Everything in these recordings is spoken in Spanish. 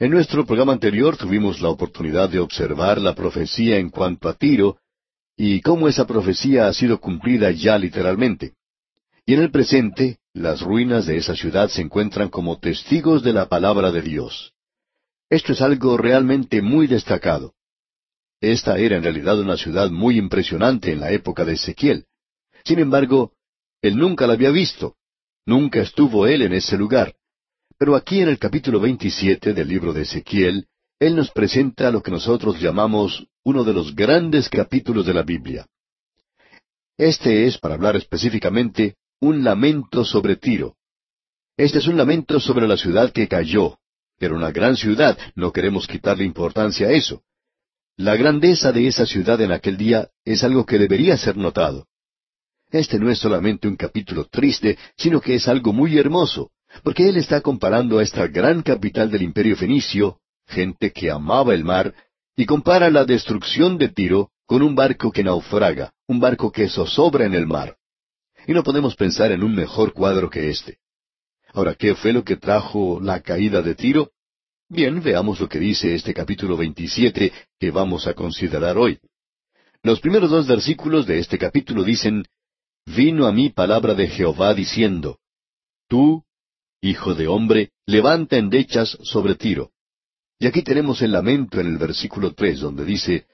En nuestro programa anterior tuvimos la oportunidad de observar la profecía en cuanto a Tiro y cómo esa profecía ha sido cumplida ya literalmente. Y en el presente, las ruinas de esa ciudad se encuentran como testigos de la palabra de Dios. Esto es algo realmente muy destacado. Esta era en realidad una ciudad muy impresionante en la época de Ezequiel. Sin embargo, él nunca la había visto. Nunca estuvo él en ese lugar. Pero aquí en el capítulo 27 del libro de Ezequiel, Él nos presenta lo que nosotros llamamos uno de los grandes capítulos de la Biblia. Este es, para hablar específicamente, un lamento sobre Tiro. Este es un lamento sobre la ciudad que cayó. Era una gran ciudad, no queremos quitarle importancia a eso. La grandeza de esa ciudad en aquel día es algo que debería ser notado. Este no es solamente un capítulo triste, sino que es algo muy hermoso, porque él está comparando a esta gran capital del imperio fenicio, gente que amaba el mar, y compara la destrucción de Tiro con un barco que naufraga, un barco que zozobra en el mar. Y no podemos pensar en un mejor cuadro que este. Ahora, ¿qué fue lo que trajo la caída de Tiro? Bien, veamos lo que dice este capítulo 27 que vamos a considerar hoy. Los primeros dos versículos de este capítulo dicen, Vino a mí palabra de Jehová diciendo, Tú, Hijo de hombre, levanta endechas sobre Tiro. Y aquí tenemos el lamento en el versículo tres, donde dice,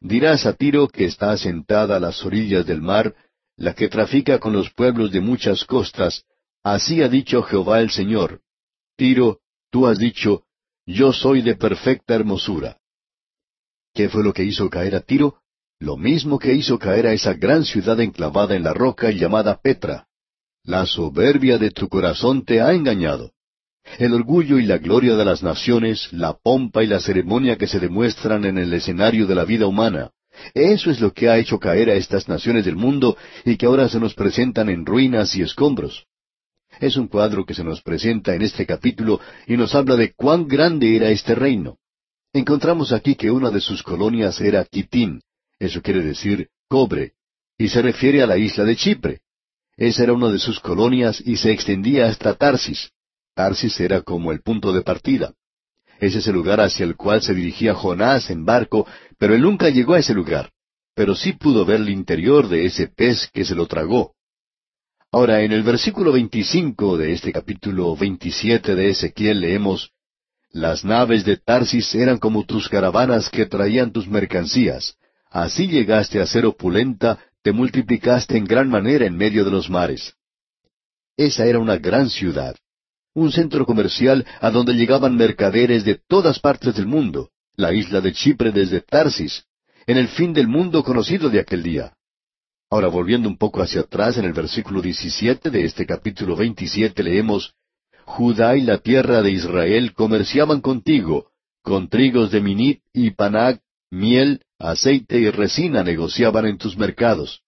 Dirás a Tiro que está asentada a las orillas del mar, la que trafica con los pueblos de muchas costas, así ha dicho Jehová el Señor. Tiro, tú has dicho, Yo soy de perfecta hermosura. ¿Qué fue lo que hizo caer a Tiro? Lo mismo que hizo caer a esa gran ciudad enclavada en la roca llamada Petra. La soberbia de tu corazón te ha engañado. El orgullo y la gloria de las naciones, la pompa y la ceremonia que se demuestran en el escenario de la vida humana. Eso es lo que ha hecho caer a estas naciones del mundo y que ahora se nos presentan en ruinas y escombros. Es un cuadro que se nos presenta en este capítulo y nos habla de cuán grande era este reino. Encontramos aquí que una de sus colonias era Quitín, eso quiere decir cobre, y se refiere a la isla de Chipre. Esa era una de sus colonias y se extendía hasta Tarsis. Tarsis era como el punto de partida. Ese es el lugar hacia el cual se dirigía Jonás en barco, pero él nunca llegó a ese lugar. Pero sí pudo ver el interior de ese pez que se lo tragó. Ahora, en el versículo 25 de este capítulo 27 de Ezequiel leemos, Las naves de Tarsis eran como tus caravanas que traían tus mercancías. Así llegaste a ser opulenta te multiplicaste en gran manera en medio de los mares. Esa era una gran ciudad, un centro comercial a donde llegaban mercaderes de todas partes del mundo, la isla de Chipre desde Tarsis, en el fin del mundo conocido de aquel día. Ahora volviendo un poco hacia atrás en el versículo 17 de este capítulo 27 leemos, Judá y la tierra de Israel comerciaban contigo, con trigos de Minit y Panac, miel, aceite y resina negociaban en tus mercados.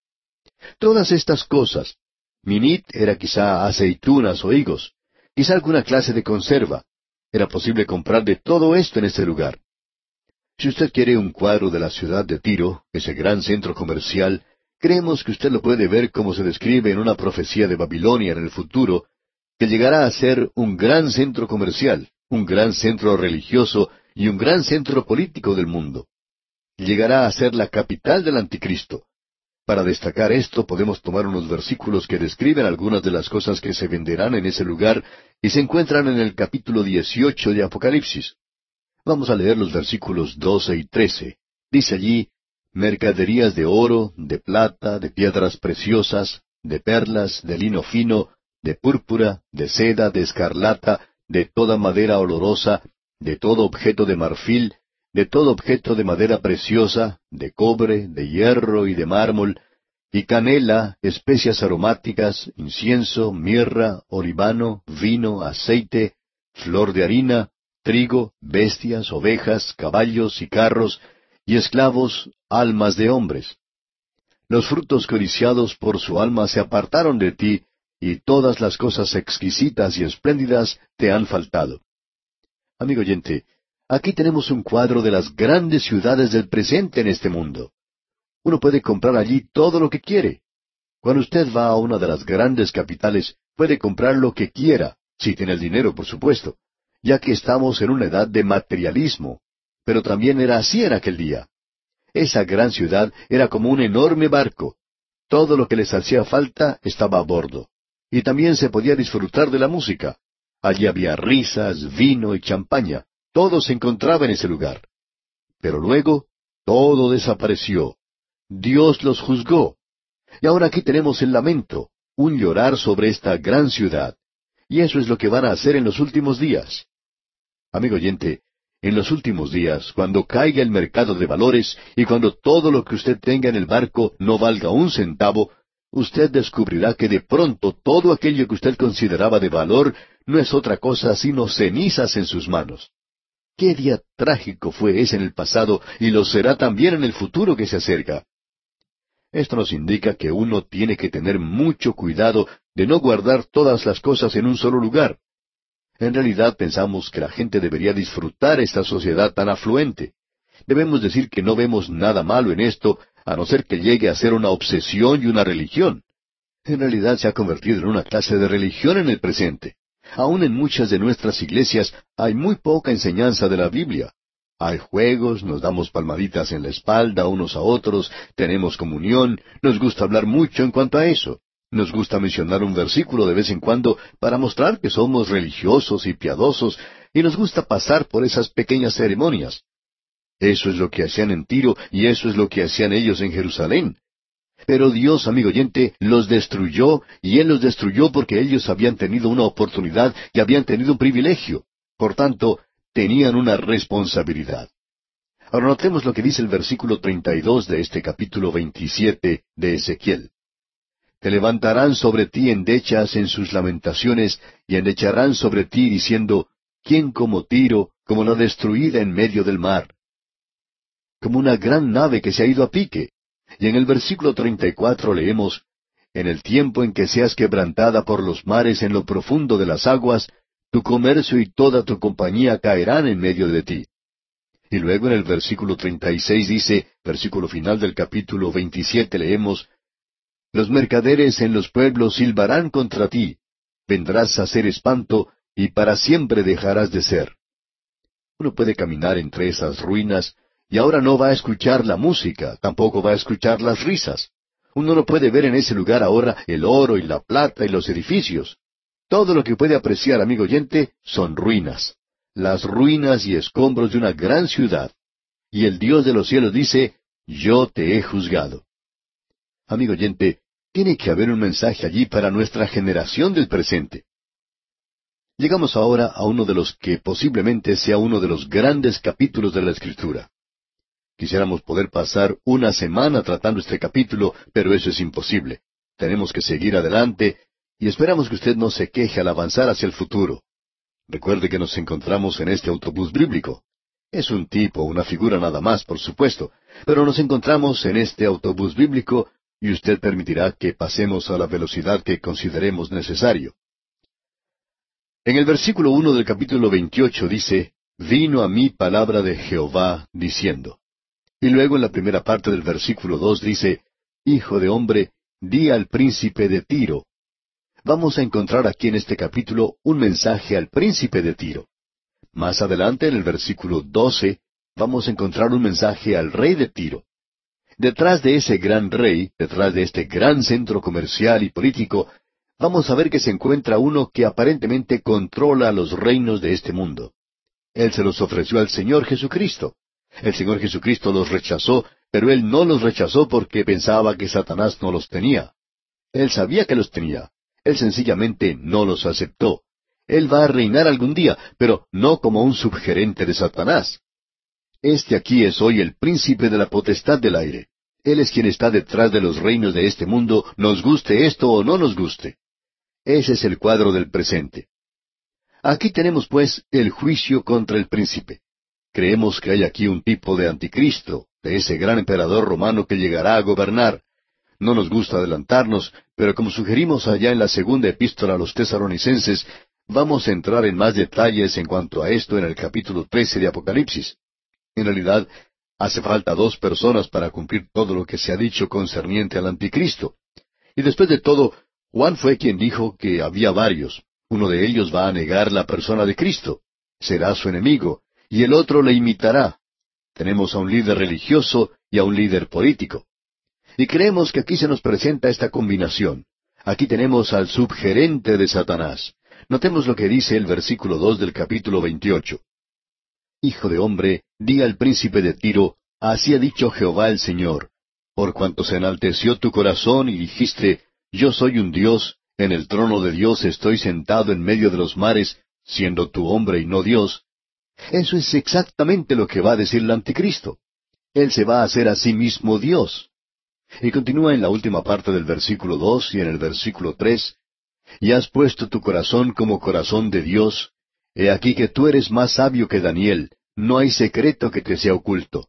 Todas estas cosas, minit era quizá aceitunas o higos, quizá alguna clase de conserva. Era posible comprar de todo esto en este lugar. Si usted quiere un cuadro de la ciudad de Tiro, ese gran centro comercial, creemos que usted lo puede ver como se describe en una profecía de Babilonia en el futuro, que llegará a ser un gran centro comercial, un gran centro religioso y un gran centro político del mundo llegará a ser la capital del anticristo. Para destacar esto podemos tomar unos versículos que describen algunas de las cosas que se venderán en ese lugar y se encuentran en el capítulo 18 de Apocalipsis. Vamos a leer los versículos 12 y 13. Dice allí, mercaderías de oro, de plata, de piedras preciosas, de perlas, de lino fino, de púrpura, de seda, de escarlata, de toda madera olorosa, de todo objeto de marfil, de todo objeto de madera preciosa, de cobre, de hierro y de mármol, y canela, especias aromáticas, incienso, mirra, olivano, vino, aceite, flor de harina, trigo, bestias, ovejas, caballos y carros, y esclavos, almas de hombres. Los frutos codiciados por su alma se apartaron de ti, y todas las cosas exquisitas y espléndidas te han faltado. Amigo oyente, Aquí tenemos un cuadro de las grandes ciudades del presente en este mundo. Uno puede comprar allí todo lo que quiere. Cuando usted va a una de las grandes capitales, puede comprar lo que quiera, si tiene el dinero, por supuesto. ya que estamos en una edad de materialismo. Pero también era así en aquel día. Esa gran ciudad era como un enorme barco. Todo lo que les hacía falta estaba a bordo. Y también se podía disfrutar de la música. Allí había risas, vino y champaña. Todo se encontraba en ese lugar. Pero luego todo desapareció. Dios los juzgó. Y ahora aquí tenemos el lamento, un llorar sobre esta gran ciudad. Y eso es lo que van a hacer en los últimos días. Amigo oyente, en los últimos días, cuando caiga el mercado de valores y cuando todo lo que usted tenga en el barco no valga un centavo, usted descubrirá que de pronto todo aquello que usted consideraba de valor no es otra cosa sino cenizas en sus manos. Qué día trágico fue ese en el pasado y lo será también en el futuro que se acerca. Esto nos indica que uno tiene que tener mucho cuidado de no guardar todas las cosas en un solo lugar. En realidad pensamos que la gente debería disfrutar esta sociedad tan afluente. Debemos decir que no vemos nada malo en esto, a no ser que llegue a ser una obsesión y una religión. En realidad se ha convertido en una clase de religión en el presente. Aún en muchas de nuestras iglesias hay muy poca enseñanza de la Biblia. Hay juegos, nos damos palmaditas en la espalda unos a otros, tenemos comunión, nos gusta hablar mucho en cuanto a eso. Nos gusta mencionar un versículo de vez en cuando para mostrar que somos religiosos y piadosos, y nos gusta pasar por esas pequeñas ceremonias. Eso es lo que hacían en Tiro y eso es lo que hacían ellos en Jerusalén. Pero Dios, amigo oyente, los destruyó y Él los destruyó porque ellos habían tenido una oportunidad y habían tenido un privilegio. Por tanto, tenían una responsabilidad. Ahora notemos lo que dice el versículo 32 de este capítulo 27 de Ezequiel. Te levantarán sobre ti endechas en sus lamentaciones, y endecharán sobre ti diciendo, ¿quién como Tiro, como la destruida en medio del mar? Como una gran nave que se ha ido a pique. Y en el versículo 34 leemos, En el tiempo en que seas quebrantada por los mares en lo profundo de las aguas, tu comercio y toda tu compañía caerán en medio de ti. Y luego en el versículo 36 dice, versículo final del capítulo 27 leemos, los mercaderes en los pueblos silbarán contra ti. Vendrás a ser espanto, y para siempre dejarás de ser. Uno puede caminar entre esas ruinas, y ahora no va a escuchar la música, tampoco va a escuchar las risas. Uno no puede ver en ese lugar ahora el oro y la plata y los edificios. Todo lo que puede apreciar, amigo oyente, son ruinas. Las ruinas y escombros de una gran ciudad. Y el Dios de los cielos dice, yo te he juzgado. Amigo oyente, tiene que haber un mensaje allí para nuestra generación del presente. Llegamos ahora a uno de los que posiblemente sea uno de los grandes capítulos de la Escritura. Quisiéramos poder pasar una semana tratando este capítulo, pero eso es imposible. Tenemos que seguir adelante y esperamos que usted no se queje al avanzar hacia el futuro. Recuerde que nos encontramos en este autobús bíblico. Es un tipo, una figura nada más, por supuesto, pero nos encontramos en este autobús bíblico y usted permitirá que pasemos a la velocidad que consideremos necesario. En el versículo uno del capítulo veintiocho dice, Vino a mí palabra de Jehová diciendo. Y luego en la primera parte del versículo dos dice, Hijo de hombre, di al príncipe de Tiro. Vamos a encontrar aquí en este capítulo un mensaje al príncipe de Tiro. Más adelante en el versículo doce vamos a encontrar un mensaje al rey de Tiro. Detrás de ese gran rey, detrás de este gran centro comercial y político, vamos a ver que se encuentra uno que aparentemente controla los reinos de este mundo. Él se los ofreció al Señor Jesucristo. El Señor Jesucristo los rechazó, pero Él no los rechazó porque pensaba que Satanás no los tenía. Él sabía que los tenía. Él sencillamente no los aceptó. Él va a reinar algún día, pero no como un subgerente de Satanás. Este aquí es hoy el príncipe de la potestad del aire. Él es quien está detrás de los reinos de este mundo, nos guste esto o no nos guste. Ese es el cuadro del presente. Aquí tenemos pues el juicio contra el príncipe. Creemos que hay aquí un tipo de anticristo, de ese gran emperador romano que llegará a gobernar. No nos gusta adelantarnos, pero como sugerimos allá en la segunda epístola a los tesaronicenses, vamos a entrar en más detalles en cuanto a esto en el capítulo trece de Apocalipsis. En realidad, hace falta dos personas para cumplir todo lo que se ha dicho concerniente al anticristo. Y después de todo, Juan fue quien dijo que había varios. Uno de ellos va a negar la persona de Cristo. será su enemigo, y el otro le imitará. Tenemos a un líder religioso y a un líder político. Y creemos que aquí se nos presenta esta combinación. Aquí tenemos al subgerente de Satanás. Notemos lo que dice el versículo dos del capítulo veintiocho. Hijo de hombre, di al príncipe de Tiro, así ha dicho Jehová el Señor, por cuanto se enalteció tu corazón y dijiste, yo soy un Dios, en el trono de Dios estoy sentado en medio de los mares, siendo tu hombre y no Dios. Eso es exactamente lo que va a decir el anticristo. Él se va a hacer a sí mismo Dios. Y continúa en la última parte del versículo dos y en el versículo tres, y has puesto tu corazón como corazón de Dios, he aquí que tú eres más sabio que Daniel, no hay secreto que te sea oculto.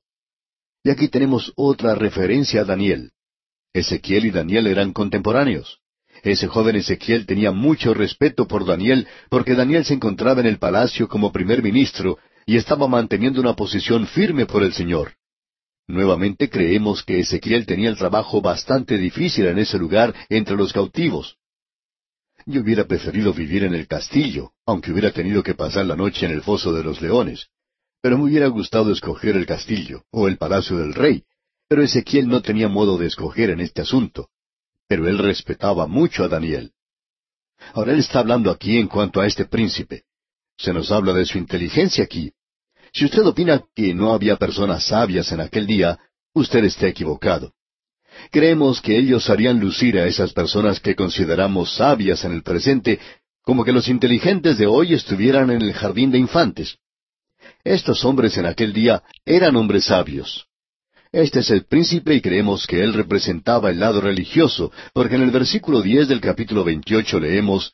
Y aquí tenemos otra referencia a Daniel. Ezequiel y Daniel eran contemporáneos. Ese joven Ezequiel tenía mucho respeto por Daniel porque Daniel se encontraba en el palacio como primer ministro y estaba manteniendo una posición firme por el Señor. Nuevamente creemos que Ezequiel tenía el trabajo bastante difícil en ese lugar entre los cautivos. Yo hubiera preferido vivir en el castillo, aunque hubiera tenido que pasar la noche en el foso de los leones. Pero me hubiera gustado escoger el castillo o el palacio del rey, pero Ezequiel no tenía modo de escoger en este asunto. Pero él respetaba mucho a Daniel. Ahora él está hablando aquí en cuanto a este príncipe. Se nos habla de su inteligencia aquí. Si usted opina que no había personas sabias en aquel día, usted está equivocado. Creemos que ellos harían lucir a esas personas que consideramos sabias en el presente, como que los inteligentes de hoy estuvieran en el jardín de infantes. Estos hombres en aquel día eran hombres sabios. Este es el príncipe y creemos que él representaba el lado religioso, porque en el versículo diez del capítulo veintiocho leemos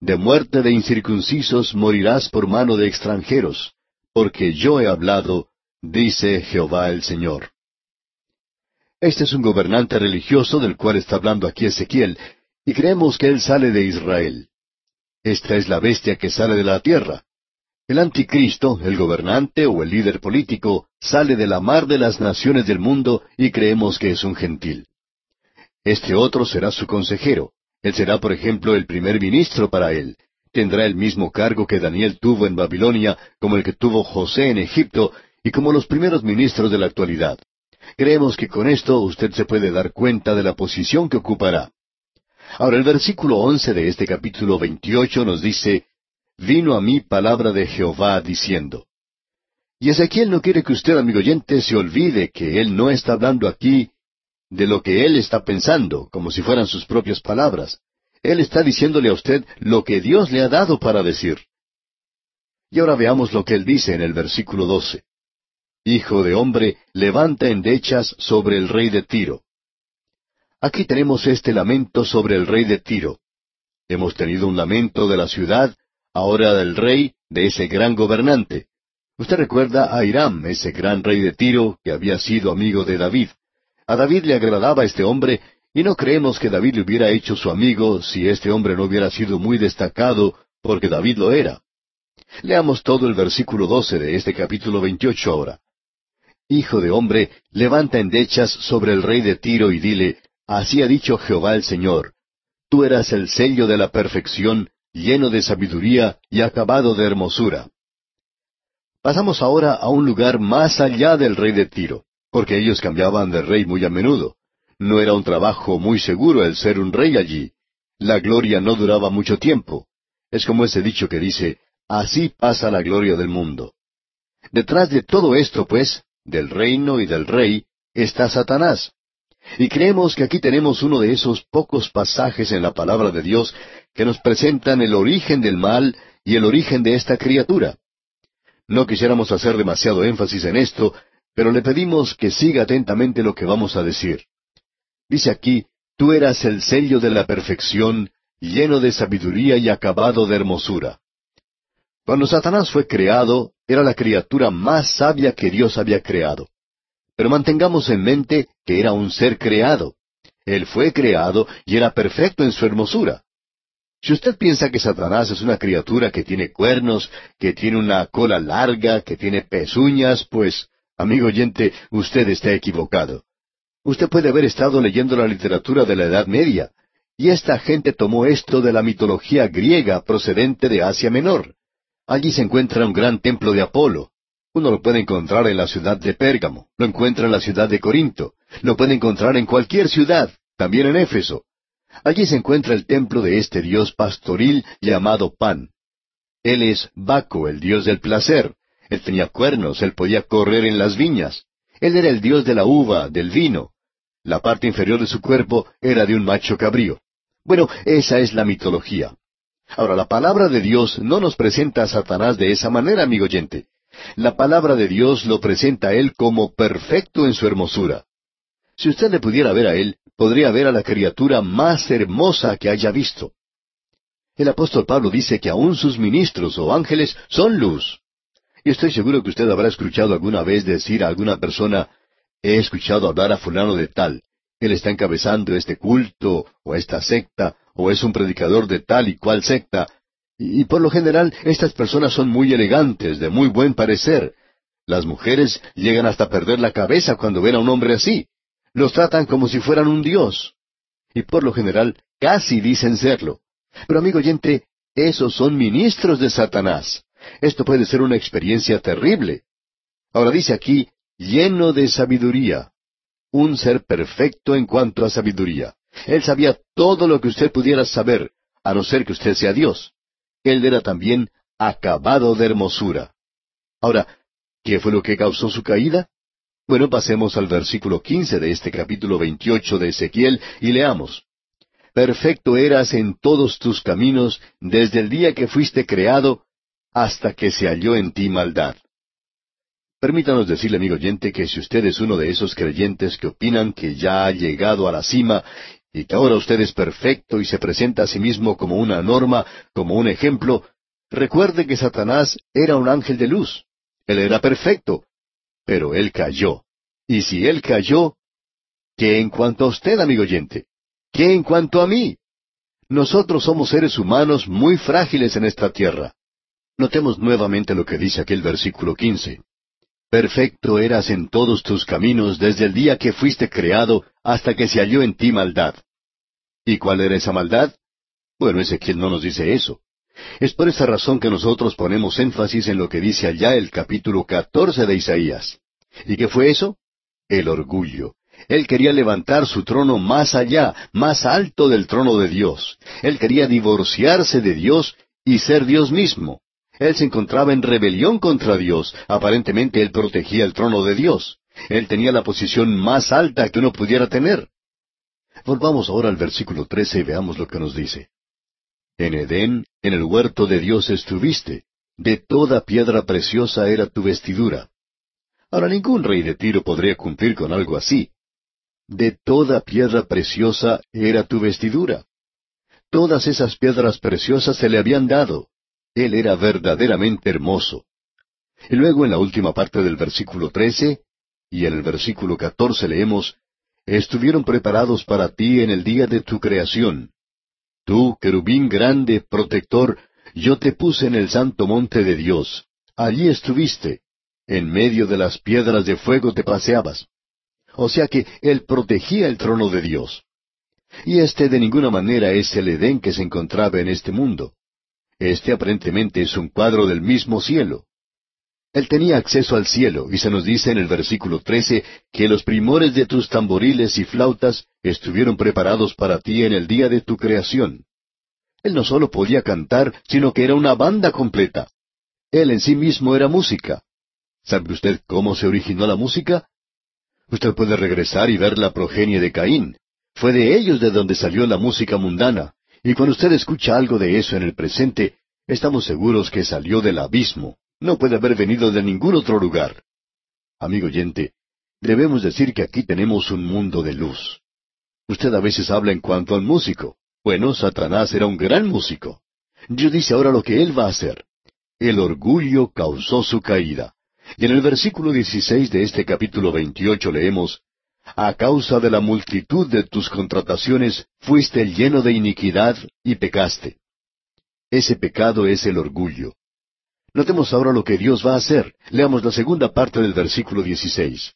De muerte de incircuncisos morirás por mano de extranjeros, porque yo he hablado, dice Jehová el Señor. Este es un gobernante religioso del cual está hablando aquí Ezequiel, y creemos que él sale de Israel. Esta es la bestia que sale de la tierra. El anticristo, el gobernante o el líder político, sale de la mar de las naciones del mundo y creemos que es un gentil. Este otro será su consejero. Él será, por ejemplo, el primer ministro para él. Tendrá el mismo cargo que Daniel tuvo en Babilonia, como el que tuvo José en Egipto, y como los primeros ministros de la actualidad. Creemos que con esto usted se puede dar cuenta de la posición que ocupará. Ahora el versículo once de este capítulo veintiocho nos dice, vino a mí palabra de Jehová diciendo. Y Ezequiel no quiere que usted, amigo oyente, se olvide que él no está hablando aquí de lo que él está pensando, como si fueran sus propias palabras. Él está diciéndole a usted lo que Dios le ha dado para decir. Y ahora veamos lo que él dice en el versículo doce. Hijo de hombre, levanta endechas sobre el rey de Tiro. Aquí tenemos este lamento sobre el rey de Tiro. Hemos tenido un lamento de la ciudad ahora del rey, de ese gran gobernante. Usted recuerda a Hiram, ese gran rey de Tiro, que había sido amigo de David. A David le agradaba este hombre, y no creemos que David le hubiera hecho su amigo si este hombre no hubiera sido muy destacado, porque David lo era. Leamos todo el versículo doce de este capítulo veintiocho ahora. Hijo de hombre, levanta endechas sobre el rey de Tiro y dile, Así ha dicho Jehová el Señor, Tú eras el sello de la perfección, lleno de sabiduría y acabado de hermosura. Pasamos ahora a un lugar más allá del rey de Tiro, porque ellos cambiaban de rey muy a menudo. No era un trabajo muy seguro el ser un rey allí. La gloria no duraba mucho tiempo. Es como ese dicho que dice, así pasa la gloria del mundo. Detrás de todo esto, pues, del reino y del rey, está Satanás. Y creemos que aquí tenemos uno de esos pocos pasajes en la palabra de Dios que nos presentan el origen del mal y el origen de esta criatura. No quisiéramos hacer demasiado énfasis en esto, pero le pedimos que siga atentamente lo que vamos a decir. Dice aquí, tú eras el sello de la perfección, lleno de sabiduría y acabado de hermosura. Cuando Satanás fue creado, era la criatura más sabia que Dios había creado. Pero mantengamos en mente que era un ser creado. Él fue creado y era perfecto en su hermosura. Si usted piensa que Satanás es una criatura que tiene cuernos, que tiene una cola larga, que tiene pezuñas, pues, amigo oyente, usted está equivocado. Usted puede haber estado leyendo la literatura de la Edad Media, y esta gente tomó esto de la mitología griega procedente de Asia Menor. Allí se encuentra un gran templo de Apolo. Uno lo puede encontrar en la ciudad de Pérgamo, lo encuentra en la ciudad de Corinto, lo puede encontrar en cualquier ciudad, también en Éfeso. Allí se encuentra el templo de este dios pastoril llamado Pan. Él es Baco, el dios del placer. Él tenía cuernos, él podía correr en las viñas. Él era el dios de la uva, del vino. La parte inferior de su cuerpo era de un macho cabrío. Bueno, esa es la mitología. Ahora, la palabra de Dios no nos presenta a Satanás de esa manera, amigo oyente. La palabra de Dios lo presenta a él como perfecto en su hermosura. Si usted le pudiera ver a él, podría ver a la criatura más hermosa que haya visto. El apóstol Pablo dice que aun sus ministros o ángeles son luz. Y estoy seguro que usted habrá escuchado alguna vez decir a alguna persona, he escuchado hablar a fulano de tal, él está encabezando este culto o esta secta, o es un predicador de tal y cual secta, y, por lo general estas personas son muy elegantes, de muy buen parecer. Las mujeres llegan hasta perder la cabeza cuando ven a un hombre así. Los tratan como si fueran un dios. Y por lo general casi dicen serlo. Pero amigo oyente, esos son ministros de Satanás. Esto puede ser una experiencia terrible. Ahora dice aquí, lleno de sabiduría. Un ser perfecto en cuanto a sabiduría. Él sabía todo lo que usted pudiera saber, a no ser que usted sea Dios. Él era también acabado de hermosura. Ahora, ¿qué fue lo que causó su caída? Bueno, pasemos al versículo quince de este capítulo veintiocho de Ezequiel y leamos. Perfecto eras en todos tus caminos desde el día que fuiste creado hasta que se halló en ti maldad. Permítanos decirle, amigo oyente, que si usted es uno de esos creyentes que opinan que ya ha llegado a la cima y que ahora usted es perfecto y se presenta a sí mismo como una norma, como un ejemplo, recuerde que Satanás era un ángel de luz. Él era perfecto, pero él cayó. Y si él cayó, ¿qué en cuanto a usted, amigo oyente? ¿Qué en cuanto a mí? Nosotros somos seres humanos muy frágiles en esta tierra. Notemos nuevamente lo que dice aquel versículo quince. Perfecto eras en todos tus caminos desde el día que fuiste creado hasta que se halló en ti maldad. ¿Y cuál era esa maldad? Bueno, Ezequiel no nos dice eso. Es por esa razón que nosotros ponemos énfasis en lo que dice allá el capítulo catorce de Isaías. ¿Y qué fue eso? El orgullo. Él quería levantar su trono más allá, más alto del trono de Dios. Él quería divorciarse de Dios y ser Dios mismo. Él se encontraba en rebelión contra Dios. Aparentemente él protegía el trono de Dios. Él tenía la posición más alta que uno pudiera tener. Volvamos ahora al versículo trece y veamos lo que nos dice. En Edén, en el huerto de Dios estuviste. De toda piedra preciosa era tu vestidura. Ahora ningún rey de Tiro podría cumplir con algo así. De toda piedra preciosa era tu vestidura. Todas esas piedras preciosas se le habían dado. Él era verdaderamente hermoso. Y luego en la última parte del versículo trece y en el versículo catorce leemos, Estuvieron preparados para ti en el día de tu creación. Tú, querubín grande, protector, yo te puse en el santo monte de Dios. Allí estuviste. En medio de las piedras de fuego te paseabas. O sea que Él protegía el trono de Dios. Y este de ninguna manera es el Edén que se encontraba en este mundo. Este aparentemente es un cuadro del mismo cielo. Él tenía acceso al cielo, y se nos dice en el versículo trece que los primores de tus tamboriles y flautas estuvieron preparados para ti en el día de tu creación. Él no solo podía cantar, sino que era una banda completa. Él en sí mismo era música. ¿Sabe usted cómo se originó la música? Usted puede regresar y ver la progenie de Caín. Fue de ellos de donde salió la música mundana, y cuando usted escucha algo de eso en el presente, estamos seguros que salió del abismo. No puede haber venido de ningún otro lugar. Amigo oyente, debemos decir que aquí tenemos un mundo de luz. Usted a veces habla en cuanto al músico. Bueno, Satanás era un gran músico. Dios dice ahora lo que él va a hacer. El orgullo causó su caída. Y en el versículo 16 de este capítulo 28 leemos, a causa de la multitud de tus contrataciones fuiste lleno de iniquidad y pecaste. Ese pecado es el orgullo. Notemos ahora lo que Dios va a hacer. Leamos la segunda parte del versículo 16.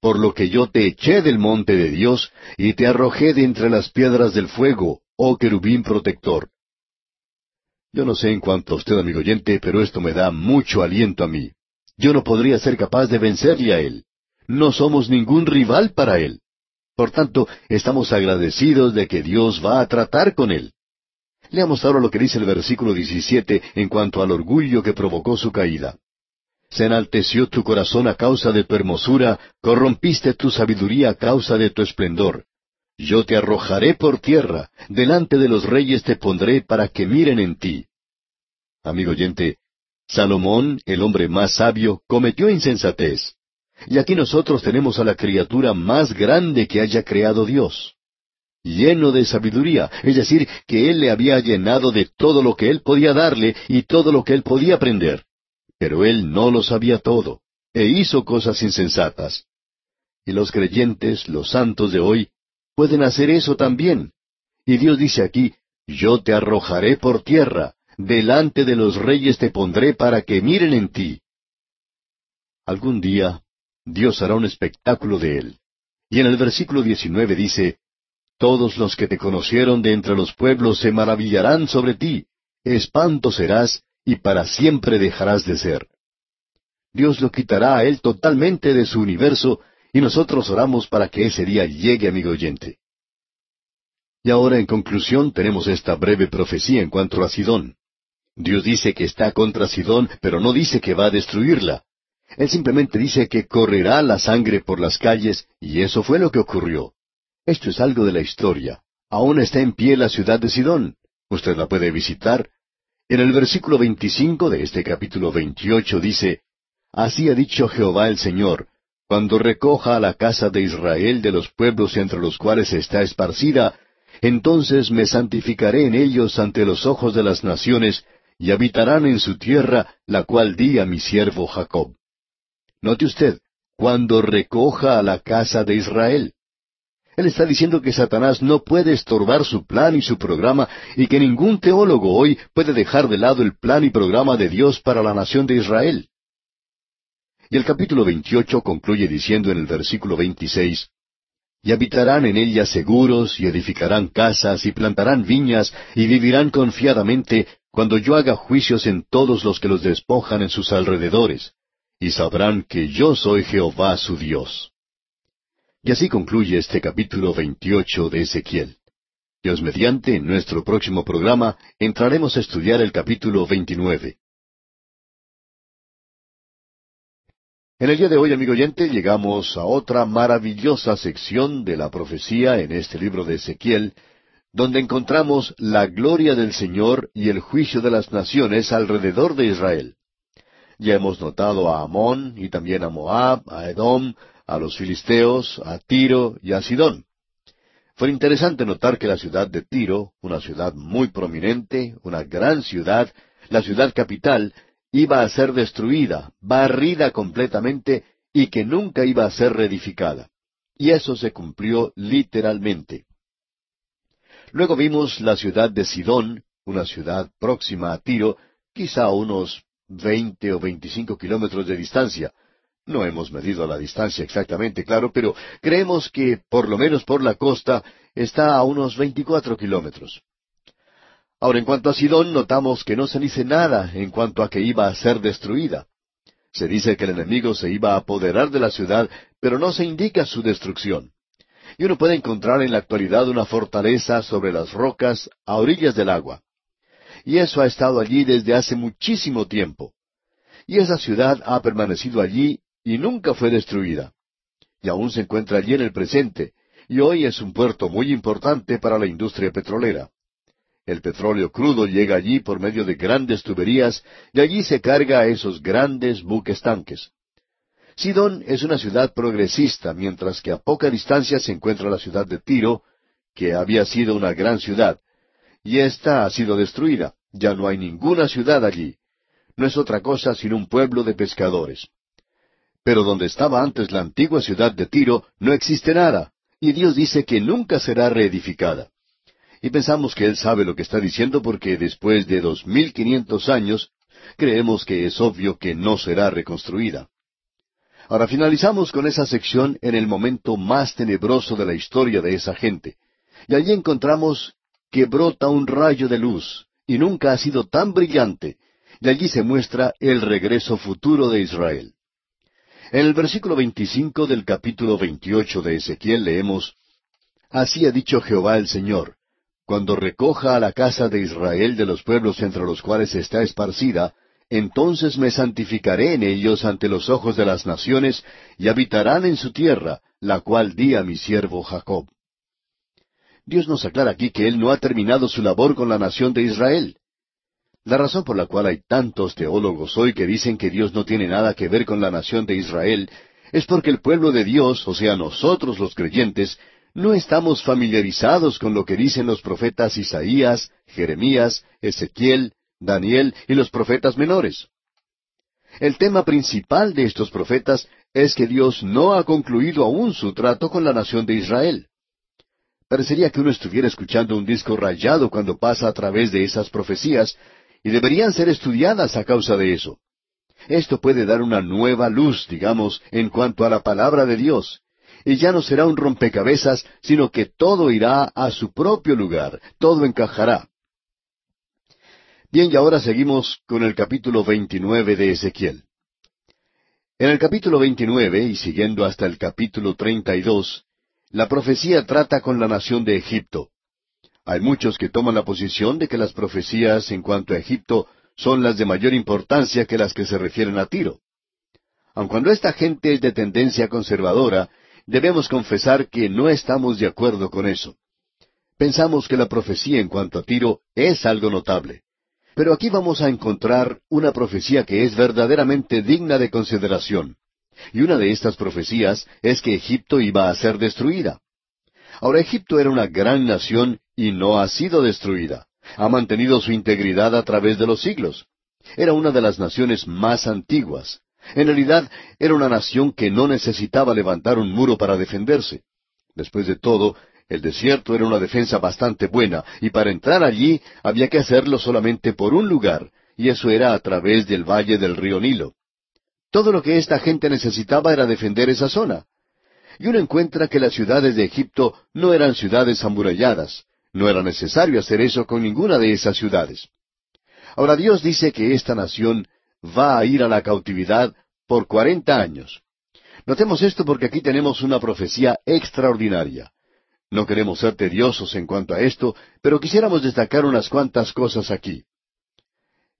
Por lo que yo te eché del monte de Dios y te arrojé de entre las piedras del fuego, oh querubín protector. Yo no sé en cuanto a usted, amigo oyente, pero esto me da mucho aliento a mí. Yo no podría ser capaz de vencerle a él. No somos ningún rival para él. Por tanto, estamos agradecidos de que Dios va a tratar con él. Leamos ahora lo que dice el versículo 17 en cuanto al orgullo que provocó su caída. Se enalteció tu corazón a causa de tu hermosura, corrompiste tu sabiduría a causa de tu esplendor. Yo te arrojaré por tierra, delante de los reyes te pondré para que miren en ti. Amigo oyente, Salomón, el hombre más sabio, cometió insensatez. Y aquí nosotros tenemos a la criatura más grande que haya creado Dios. Lleno de sabiduría, es decir, que Él le había llenado de todo lo que Él podía darle y todo lo que Él podía aprender. Pero Él no lo sabía todo, e hizo cosas insensatas. Y los creyentes, los santos de hoy, pueden hacer eso también. Y Dios dice aquí, yo te arrojaré por tierra, delante de los reyes te pondré para que miren en ti. Algún día Dios hará un espectáculo de él. Y en el versículo 19 dice, Todos los que te conocieron de entre los pueblos se maravillarán sobre ti, espanto serás, y para siempre dejarás de ser. Dios lo quitará a él totalmente de su universo, y nosotros oramos para que ese día llegue, amigo oyente. Y ahora, en conclusión, tenemos esta breve profecía en cuanto a Sidón. Dios dice que está contra Sidón, pero no dice que va a destruirla. Él simplemente dice que correrá la sangre por las calles, y eso fue lo que ocurrió. Esto es algo de la historia. Aún está en pie la ciudad de Sidón. Usted la puede visitar. En el versículo 25 de este capítulo 28 dice, Así ha dicho Jehová el Señor, cuando recoja a la casa de Israel de los pueblos entre los cuales está esparcida, entonces me santificaré en ellos ante los ojos de las naciones, y habitarán en su tierra, la cual di a mi siervo Jacob. Note usted, cuando recoja a la casa de Israel. Él está diciendo que Satanás no puede estorbar su plan y su programa y que ningún teólogo hoy puede dejar de lado el plan y programa de Dios para la nación de Israel. Y el capítulo 28 concluye diciendo en el versículo 26, Y habitarán en ella seguros, y edificarán casas, y plantarán viñas, y vivirán confiadamente, cuando yo haga juicios en todos los que los despojan en sus alrededores y sabrán que yo soy Jehová su Dios. Y así concluye este capítulo 28 de Ezequiel. Dios mediante, en nuestro próximo programa entraremos a estudiar el capítulo 29. En el día de hoy, amigo oyente, llegamos a otra maravillosa sección de la profecía en este libro de Ezequiel, donde encontramos la gloria del Señor y el juicio de las naciones alrededor de Israel. Ya hemos notado a Amón y también a Moab, a Edom, a los filisteos, a Tiro y a Sidón. Fue interesante notar que la ciudad de Tiro, una ciudad muy prominente, una gran ciudad, la ciudad capital, iba a ser destruida, barrida completamente y que nunca iba a ser reedificada. Y eso se cumplió literalmente. Luego vimos la ciudad de Sidón, una ciudad próxima a Tiro, quizá unos veinte o veinticinco kilómetros de distancia. No hemos medido la distancia exactamente, claro, pero creemos que, por lo menos por la costa, está a unos veinticuatro kilómetros. Ahora, en cuanto a Sidón, notamos que no se dice nada en cuanto a que iba a ser destruida. Se dice que el enemigo se iba a apoderar de la ciudad, pero no se indica su destrucción. Y uno puede encontrar en la actualidad una fortaleza sobre las rocas a orillas del agua y eso ha estado allí desde hace muchísimo tiempo. Y esa ciudad ha permanecido allí y nunca fue destruida. Y aún se encuentra allí en el presente, y hoy es un puerto muy importante para la industria petrolera. El petróleo crudo llega allí por medio de grandes tuberías y allí se carga a esos grandes buques tanques. Sidón es una ciudad progresista, mientras que a poca distancia se encuentra la ciudad de Tiro, que había sido una gran ciudad, y ésta ha sido destruida. Ya no hay ninguna ciudad allí. No es otra cosa sino un pueblo de pescadores. Pero donde estaba antes la antigua ciudad de Tiro no existe nada, y Dios dice que nunca será reedificada. Y pensamos que Él sabe lo que está diciendo porque después de dos mil quinientos años creemos que es obvio que no será reconstruida. Ahora finalizamos con esa sección en el momento más tenebroso de la historia de esa gente. Y allí encontramos que brota un rayo de luz, y nunca ha sido tan brillante, y allí se muestra el regreso futuro de Israel. En el versículo 25 del capítulo 28 de Ezequiel leemos, Así ha dicho Jehová el Señor, cuando recoja a la casa de Israel de los pueblos entre los cuales está esparcida, entonces me santificaré en ellos ante los ojos de las naciones, y habitarán en su tierra, la cual di a mi siervo Jacob. Dios nos aclara aquí que Él no ha terminado su labor con la nación de Israel. La razón por la cual hay tantos teólogos hoy que dicen que Dios no tiene nada que ver con la nación de Israel es porque el pueblo de Dios, o sea, nosotros los creyentes, no estamos familiarizados con lo que dicen los profetas Isaías, Jeremías, Ezequiel, Daniel y los profetas menores. El tema principal de estos profetas es que Dios no ha concluido aún su trato con la nación de Israel. Parecería que uno estuviera escuchando un disco rayado cuando pasa a través de esas profecías, y deberían ser estudiadas a causa de eso. Esto puede dar una nueva luz, digamos, en cuanto a la palabra de Dios, y ya no será un rompecabezas, sino que todo irá a su propio lugar, todo encajará. Bien, y ahora seguimos con el capítulo 29 de Ezequiel. En el capítulo 29 y siguiendo hasta el capítulo 32, la profecía trata con la nación de Egipto. Hay muchos que toman la posición de que las profecías en cuanto a Egipto son las de mayor importancia que las que se refieren a Tiro. Aun cuando esta gente es de tendencia conservadora, debemos confesar que no estamos de acuerdo con eso. Pensamos que la profecía en cuanto a Tiro es algo notable. Pero aquí vamos a encontrar una profecía que es verdaderamente digna de consideración. Y una de estas profecías es que Egipto iba a ser destruida. Ahora Egipto era una gran nación y no ha sido destruida. Ha mantenido su integridad a través de los siglos. Era una de las naciones más antiguas. En realidad era una nación que no necesitaba levantar un muro para defenderse. Después de todo, el desierto era una defensa bastante buena, y para entrar allí había que hacerlo solamente por un lugar, y eso era a través del valle del río Nilo. Todo lo que esta gente necesitaba era defender esa zona. Y uno encuentra que las ciudades de Egipto no eran ciudades amuralladas, no era necesario hacer eso con ninguna de esas ciudades. Ahora Dios dice que esta nación va a ir a la cautividad por cuarenta años. Notemos esto porque aquí tenemos una profecía extraordinaria. No queremos ser tediosos en cuanto a esto, pero quisiéramos destacar unas cuantas cosas aquí.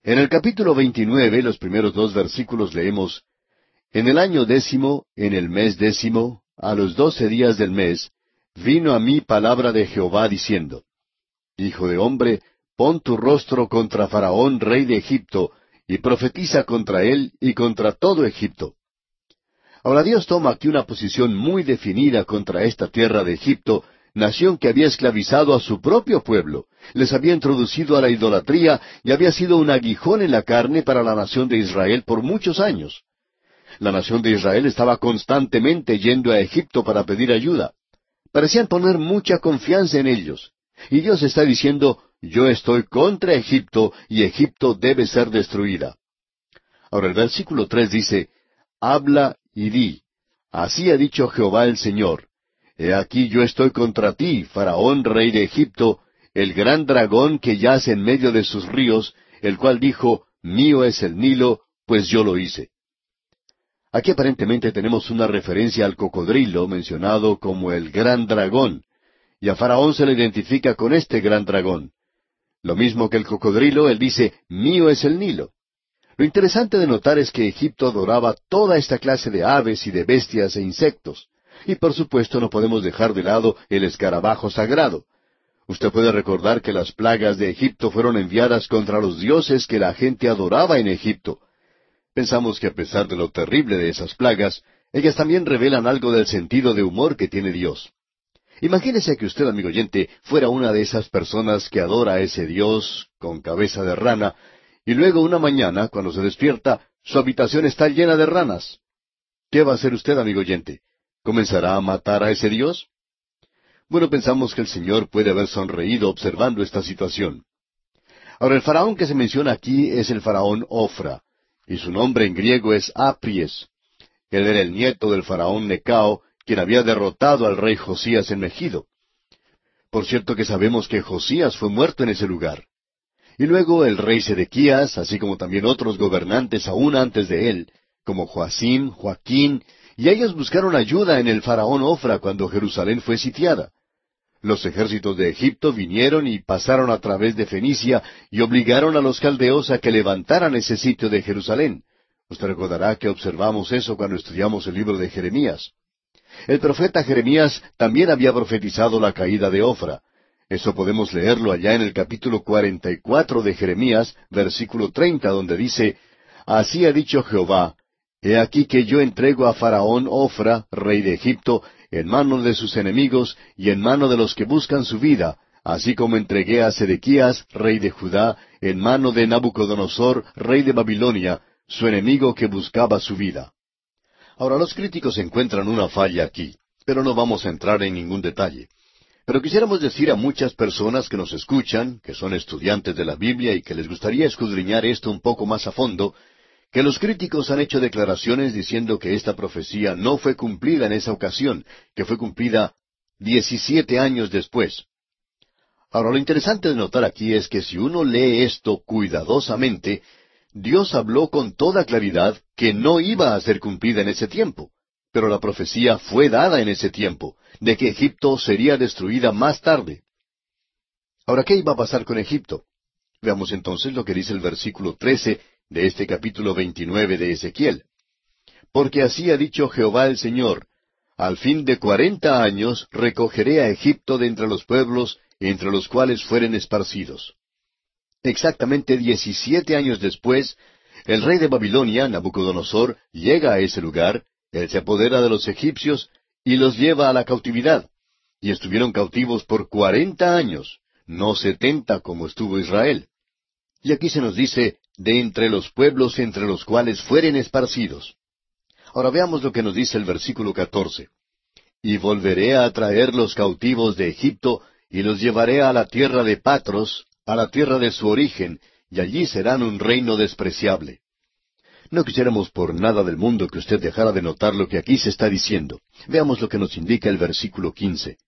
En el capítulo 29, los primeros dos versículos leemos, En el año décimo, en el mes décimo, a los doce días del mes, vino a mí palabra de Jehová diciendo, Hijo de hombre, pon tu rostro contra Faraón, rey de Egipto, y profetiza contra él y contra todo Egipto. Ahora Dios toma aquí una posición muy definida contra esta tierra de Egipto, nación que había esclavizado a su propio pueblo, les había introducido a la idolatría y había sido un aguijón en la carne para la nación de Israel por muchos años. La nación de Israel estaba constantemente yendo a Egipto para pedir ayuda. Parecían poner mucha confianza en ellos. Y Dios está diciendo, yo estoy contra Egipto y Egipto debe ser destruida. Ahora el versículo tres dice, habla y di, así ha dicho Jehová el Señor, he aquí yo estoy contra ti, Faraón rey de Egipto, el gran dragón que yace en medio de sus ríos, el cual dijo, mío es el Nilo, pues yo lo hice. Aquí aparentemente tenemos una referencia al cocodrilo mencionado como el gran dragón, y a Faraón se le identifica con este gran dragón. Lo mismo que el cocodrilo, él dice, mío es el Nilo. Lo interesante de notar es que Egipto adoraba toda esta clase de aves y de bestias e insectos. Y por supuesto no podemos dejar de lado el escarabajo sagrado. Usted puede recordar que las plagas de Egipto fueron enviadas contra los dioses que la gente adoraba en Egipto. Pensamos que a pesar de lo terrible de esas plagas, ellas también revelan algo del sentido de humor que tiene Dios. Imagínese que usted, amigo oyente, fuera una de esas personas que adora a ese Dios con cabeza de rana, y luego una mañana, cuando se despierta, su habitación está llena de ranas. ¿Qué va a hacer usted, amigo oyente? ¿Comenzará a matar a ese Dios? Bueno, pensamos que el Señor puede haber sonreído observando esta situación. Ahora, el faraón que se menciona aquí es el faraón Ofra, y su nombre en griego es Apries. Él era el nieto del faraón Necao, quien había derrotado al rey Josías en Megido. Por cierto que sabemos que Josías fue muerto en ese lugar. Y luego el rey Sedequías, así como también otros gobernantes aún antes de él, como Joacim, Joaquín, y ellos buscaron ayuda en el faraón Ofra cuando Jerusalén fue sitiada. Los ejércitos de Egipto vinieron y pasaron a través de Fenicia y obligaron a los caldeos a que levantaran ese sitio de Jerusalén. Usted recordará que observamos eso cuando estudiamos el libro de Jeremías. El profeta Jeremías también había profetizado la caída de Ofra. Eso podemos leerlo allá en el capítulo cuarenta y cuatro de Jeremías, versículo treinta, donde dice Así ha dicho Jehová, He aquí que yo entrego a Faraón Ofra, rey de Egipto, en mano de sus enemigos y en mano de los que buscan su vida, así como entregué a Sedequías, rey de Judá, en mano de Nabucodonosor, rey de Babilonia, su enemigo que buscaba su vida. Ahora los críticos encuentran una falla aquí, pero no vamos a entrar en ningún detalle. Pero quisiéramos decir a muchas personas que nos escuchan, que son estudiantes de la Biblia y que les gustaría escudriñar esto un poco más a fondo, que los críticos han hecho declaraciones diciendo que esta profecía no fue cumplida en esa ocasión, que fue cumplida diecisiete años después. Ahora, lo interesante de notar aquí es que si uno lee esto cuidadosamente, Dios habló con toda claridad que no iba a ser cumplida en ese tiempo, pero la profecía fue dada en ese tiempo, de que Egipto sería destruida más tarde. Ahora, ¿qué iba a pasar con Egipto? Veamos entonces lo que dice el versículo trece de este capítulo 29 de Ezequiel. Porque así ha dicho Jehová el Señor, al fin de cuarenta años recogeré a Egipto de entre los pueblos entre los cuales fueren esparcidos. Exactamente diecisiete años después, el rey de Babilonia, Nabucodonosor, llega a ese lugar, él se apodera de los egipcios y los lleva a la cautividad. Y estuvieron cautivos por cuarenta años, no setenta como estuvo Israel. Y aquí se nos dice, de entre los pueblos entre los cuales fueren esparcidos. Ahora veamos lo que nos dice el versículo catorce. Y volveré a traer los cautivos de Egipto, y los llevaré a la tierra de Patros, a la tierra de su origen, y allí serán un reino despreciable. No quisiéramos por nada del mundo que usted dejara de notar lo que aquí se está diciendo. Veamos lo que nos indica el versículo quince.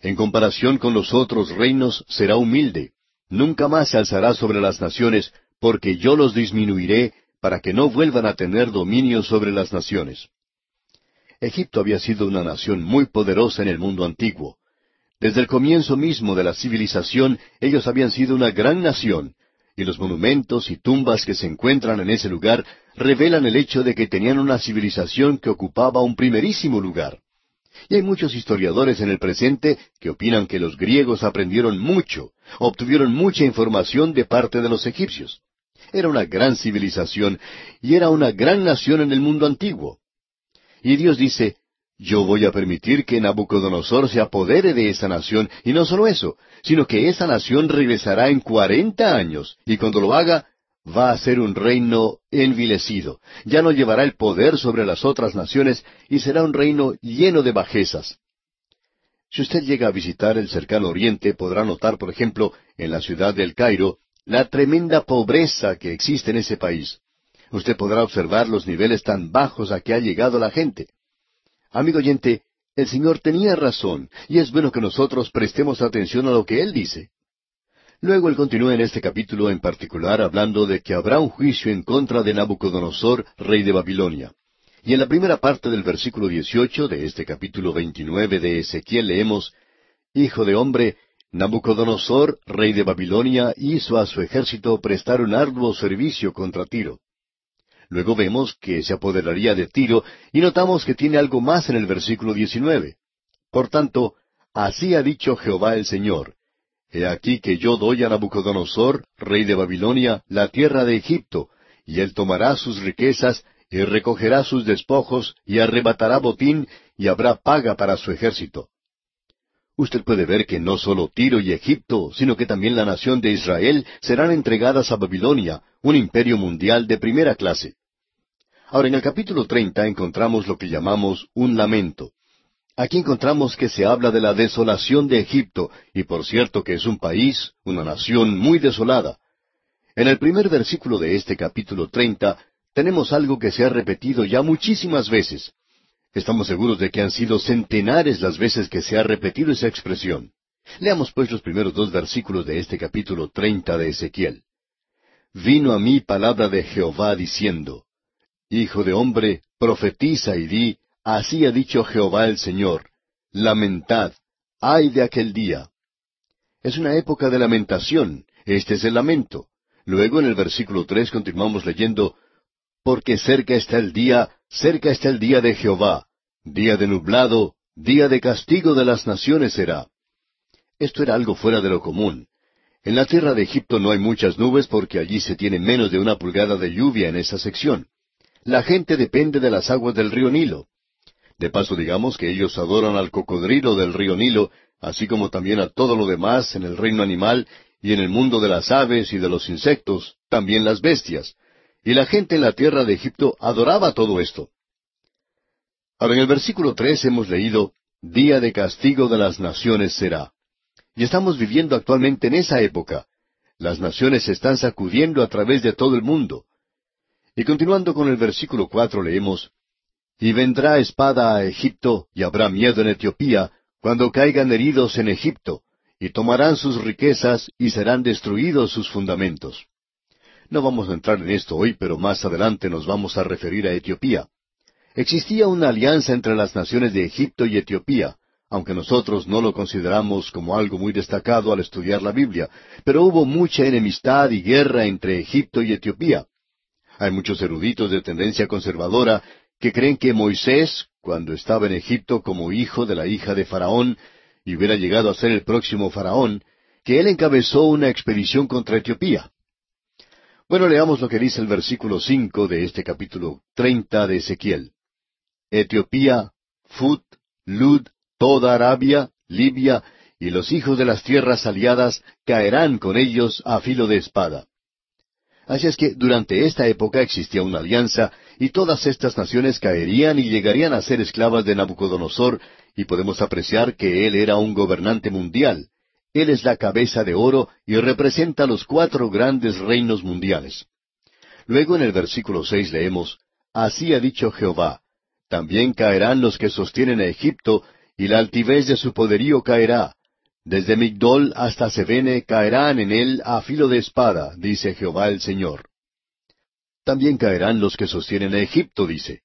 En comparación con los otros reinos será humilde, nunca más se alzará sobre las naciones, porque yo los disminuiré para que no vuelvan a tener dominio sobre las naciones. Egipto había sido una nación muy poderosa en el mundo antiguo. Desde el comienzo mismo de la civilización ellos habían sido una gran nación, y los monumentos y tumbas que se encuentran en ese lugar revelan el hecho de que tenían una civilización que ocupaba un primerísimo lugar. Y hay muchos historiadores en el presente que opinan que los griegos aprendieron mucho, obtuvieron mucha información de parte de los egipcios. Era una gran civilización y era una gran nación en el mundo antiguo. Y Dios dice, yo voy a permitir que Nabucodonosor se apodere de esa nación, y no solo eso, sino que esa nación regresará en cuarenta años, y cuando lo haga, va a ser un reino envilecido, ya no llevará el poder sobre las otras naciones, y será un reino lleno de bajezas. Si usted llega a visitar el cercano oriente, podrá notar, por ejemplo, en la ciudad del Cairo, la tremenda pobreza que existe en ese país. Usted podrá observar los niveles tan bajos a que ha llegado la gente. Amigo oyente, el Señor tenía razón, y es bueno que nosotros prestemos atención a lo que Él dice. Luego Él continúa en este capítulo en particular hablando de que habrá un juicio en contra de Nabucodonosor, rey de Babilonia. Y en la primera parte del versículo 18 de este capítulo 29 de Ezequiel leemos, Hijo de hombre, Nabucodonosor, rey de Babilonia, hizo a su ejército prestar un arduo servicio contra Tiro. Luego vemos que se apoderaría de Tiro y notamos que tiene algo más en el versículo 19. Por tanto, así ha dicho Jehová el Señor. He aquí que yo doy a Nabucodonosor, rey de Babilonia, la tierra de Egipto, y él tomará sus riquezas, y recogerá sus despojos, y arrebatará botín, y habrá paga para su ejército. Usted puede ver que no solo Tiro y Egipto, sino que también la nación de Israel serán entregadas a Babilonia, un imperio mundial de primera clase. Ahora, en el capítulo treinta encontramos lo que llamamos un lamento. Aquí encontramos que se habla de la desolación de Egipto, y por cierto que es un país, una nación muy desolada. En el primer versículo de este capítulo treinta tenemos algo que se ha repetido ya muchísimas veces, Estamos seguros de que han sido centenares las veces que se ha repetido esa expresión. Leamos pues los primeros dos versículos de este capítulo treinta de Ezequiel. Vino a mí palabra de Jehová diciendo, Hijo de hombre, profetiza y di, así ha dicho Jehová el Señor, lamentad, ay de aquel día. Es una época de lamentación, este es el lamento. Luego en el versículo tres continuamos leyendo, Porque cerca está el día, cerca está el día de Jehová, día de nublado, día de castigo de las naciones será. Esto era algo fuera de lo común. En la tierra de Egipto no hay muchas nubes porque allí se tiene menos de una pulgada de lluvia en esa sección. La gente depende de las aguas del río Nilo. De paso digamos que ellos adoran al cocodrilo del río Nilo, así como también a todo lo demás en el reino animal y en el mundo de las aves y de los insectos, también las bestias. Y la gente en la tierra de Egipto adoraba todo esto. Ahora en el versículo tres hemos leído, Día de castigo de las naciones será. Y estamos viviendo actualmente en esa época. Las naciones se están sacudiendo a través de todo el mundo. Y continuando con el versículo cuatro leemos, Y vendrá espada a Egipto, y habrá miedo en Etiopía, cuando caigan heridos en Egipto, y tomarán sus riquezas, y serán destruidos sus fundamentos. No vamos a entrar en esto hoy, pero más adelante nos vamos a referir a Etiopía. Existía una alianza entre las naciones de Egipto y Etiopía, aunque nosotros no lo consideramos como algo muy destacado al estudiar la Biblia, pero hubo mucha enemistad y guerra entre Egipto y Etiopía. Hay muchos eruditos de tendencia conservadora que creen que Moisés, cuando estaba en Egipto como hijo de la hija de Faraón, y hubiera llegado a ser el próximo Faraón, que él encabezó una expedición contra Etiopía. Bueno, leamos lo que dice el versículo cinco de este capítulo treinta de Ezequiel. Etiopía, Fut, Lud, toda Arabia, Libia y los hijos de las tierras aliadas caerán con ellos a filo de espada. Así es que durante esta época existía una alianza y todas estas naciones caerían y llegarían a ser esclavas de Nabucodonosor y podemos apreciar que él era un gobernante mundial. Él es la cabeza de oro y representa los cuatro grandes reinos mundiales. Luego en el versículo seis leemos, Así ha dicho Jehová, también caerán los que sostienen a Egipto y la altivez de su poderío caerá. Desde Migdol hasta Sebene caerán en él a filo de espada, dice Jehová el Señor. También caerán los que sostienen a Egipto, dice.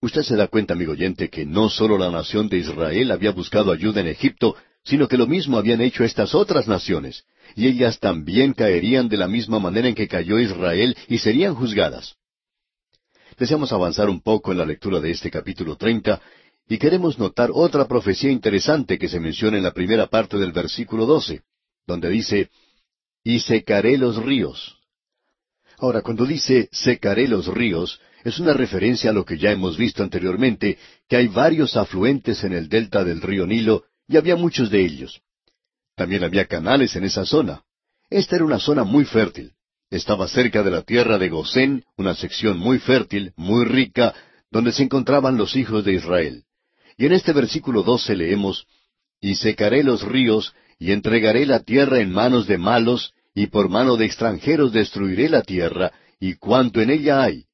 Usted se da cuenta, amigo oyente, que no solo la nación de Israel había buscado ayuda en Egipto, sino que lo mismo habían hecho estas otras naciones, y ellas también caerían de la misma manera en que cayó Israel y serían juzgadas. Deseamos avanzar un poco en la lectura de este capítulo treinta y queremos notar otra profecía interesante que se menciona en la primera parte del versículo doce, donde dice, y secaré los ríos. Ahora, cuando dice secaré los ríos, es una referencia a lo que ya hemos visto anteriormente, que hay varios afluentes en el delta del río Nilo, y había muchos de ellos. También había canales en esa zona. Esta era una zona muy fértil. Estaba cerca de la tierra de Gosén, una sección muy fértil, muy rica, donde se encontraban los hijos de Israel. Y en este versículo doce leemos, Y secaré los ríos, y entregaré la tierra en manos de malos, y por mano de extranjeros destruiré la tierra, y cuanto en ella hay.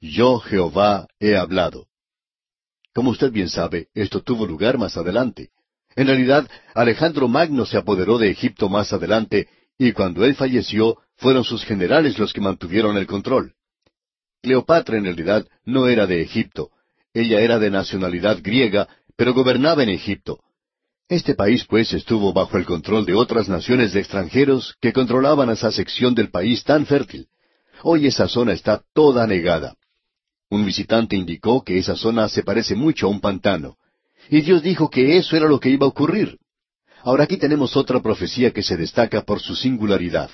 Yo Jehová he hablado. Como usted bien sabe, esto tuvo lugar más adelante. En realidad, Alejandro Magno se apoderó de Egipto más adelante, y cuando él falleció, fueron sus generales los que mantuvieron el control. Cleopatra en realidad no era de Egipto, ella era de nacionalidad griega, pero gobernaba en Egipto. Este país, pues, estuvo bajo el control de otras naciones de extranjeros que controlaban esa sección del país tan fértil. Hoy esa zona está toda negada. Un visitante indicó que esa zona se parece mucho a un pantano. Y Dios dijo que eso era lo que iba a ocurrir. Ahora aquí tenemos otra profecía que se destaca por su singularidad.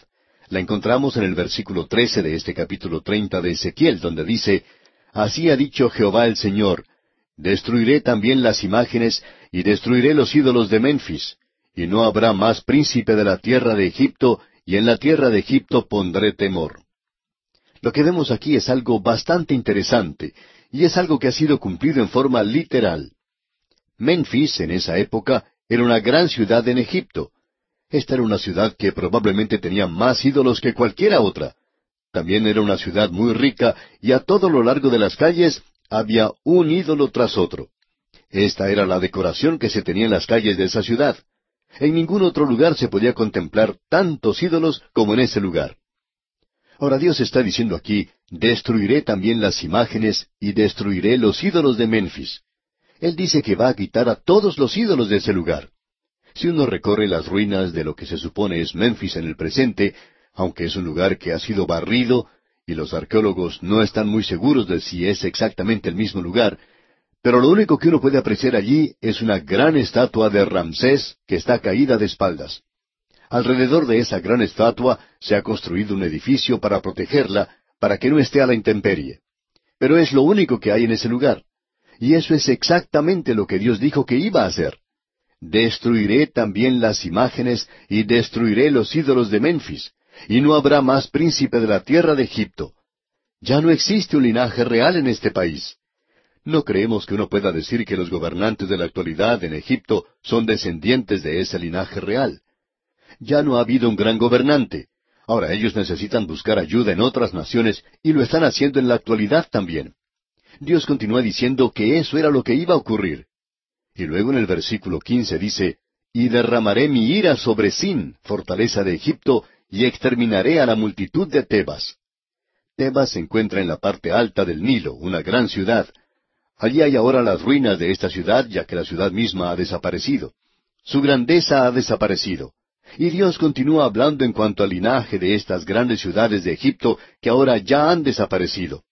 La encontramos en el versículo trece de este capítulo treinta de Ezequiel, donde dice, Así ha dicho Jehová el Señor, Destruiré también las imágenes y destruiré los ídolos de Memphis, y no habrá más príncipe de la tierra de Egipto, y en la tierra de Egipto pondré temor. Lo que vemos aquí es algo bastante interesante, y es algo que ha sido cumplido en forma literal. Memphis, en esa época, era una gran ciudad en Egipto. Esta era una ciudad que probablemente tenía más ídolos que cualquiera otra. También era una ciudad muy rica y a todo lo largo de las calles había un ídolo tras otro. Esta era la decoración que se tenía en las calles de esa ciudad. En ningún otro lugar se podía contemplar tantos ídolos como en ese lugar. Ahora Dios está diciendo aquí, destruiré también las imágenes y destruiré los ídolos de Memphis. Él dice que va a quitar a todos los ídolos de ese lugar. Si uno recorre las ruinas de lo que se supone es Memphis en el presente, aunque es un lugar que ha sido barrido, y los arqueólogos no están muy seguros de si es exactamente el mismo lugar, pero lo único que uno puede apreciar allí es una gran estatua de Ramsés que está caída de espaldas. Alrededor de esa gran estatua se ha construido un edificio para protegerla, para que no esté a la intemperie. Pero es lo único que hay en ese lugar. Y eso es exactamente lo que Dios dijo que iba a hacer. Destruiré también las imágenes y destruiré los ídolos de Memphis, y no habrá más príncipe de la tierra de Egipto. Ya no existe un linaje real en este país. No creemos que uno pueda decir que los gobernantes de la actualidad en Egipto son descendientes de ese linaje real. Ya no ha habido un gran gobernante. Ahora ellos necesitan buscar ayuda en otras naciones y lo están haciendo en la actualidad también. Dios continúa diciendo que eso era lo que iba a ocurrir. Y luego en el versículo quince dice, Y derramaré mi ira sobre Sin, fortaleza de Egipto, y exterminaré a la multitud de Tebas. Tebas se encuentra en la parte alta del Nilo, una gran ciudad. Allí hay ahora las ruinas de esta ciudad, ya que la ciudad misma ha desaparecido. Su grandeza ha desaparecido. Y Dios continúa hablando en cuanto al linaje de estas grandes ciudades de Egipto que ahora ya han desaparecido.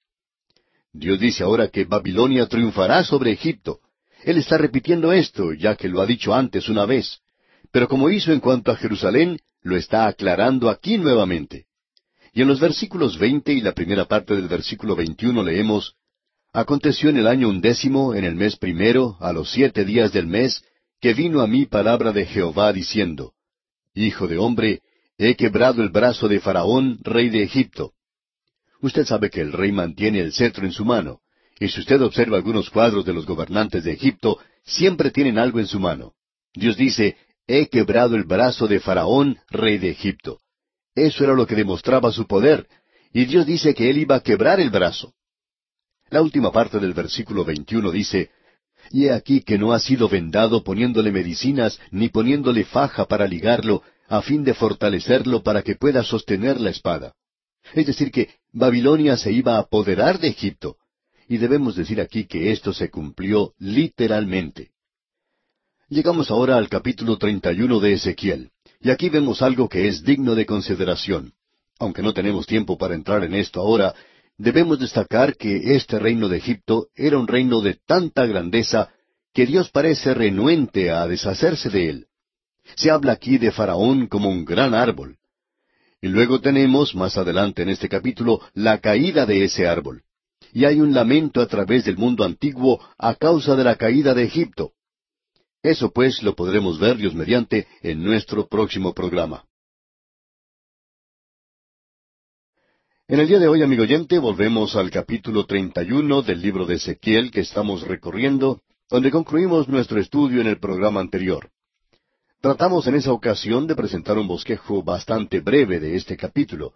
Dios dice ahora que Babilonia triunfará sobre Egipto. Él está repitiendo esto, ya que lo ha dicho antes una vez. Pero como hizo en cuanto a Jerusalén, lo está aclarando aquí nuevamente. Y en los versículos veinte y la primera parte del versículo veintiuno leemos Aconteció en el año undécimo, en el mes primero, a los siete días del mes, que vino a mí palabra de Jehová diciendo Hijo de hombre, he quebrado el brazo de Faraón, rey de Egipto. Usted sabe que el rey mantiene el cetro en su mano, y si usted observa algunos cuadros de los gobernantes de Egipto, siempre tienen algo en su mano. Dios dice, he quebrado el brazo de Faraón, rey de Egipto. Eso era lo que demostraba su poder, y Dios dice que él iba a quebrar el brazo. La última parte del versículo 21 dice, y he aquí que no ha sido vendado poniéndole medicinas ni poniéndole faja para ligarlo, a fin de fortalecerlo para que pueda sostener la espada. Es decir, que Babilonia se iba a apoderar de Egipto. Y debemos decir aquí que esto se cumplió literalmente. Llegamos ahora al capítulo 31 de Ezequiel, y aquí vemos algo que es digno de consideración. Aunque no tenemos tiempo para entrar en esto ahora, debemos destacar que este reino de Egipto era un reino de tanta grandeza que Dios parece renuente a deshacerse de él. Se habla aquí de Faraón como un gran árbol. Y luego tenemos, más adelante en este capítulo, la caída de ese árbol. Y hay un lamento a través del mundo antiguo a causa de la caída de Egipto. Eso pues lo podremos ver Dios mediante en nuestro próximo programa. En el día de hoy, amigo oyente, volvemos al capítulo 31 del libro de Ezequiel que estamos recorriendo, donde concluimos nuestro estudio en el programa anterior. Tratamos en esa ocasión de presentar un bosquejo bastante breve de este capítulo,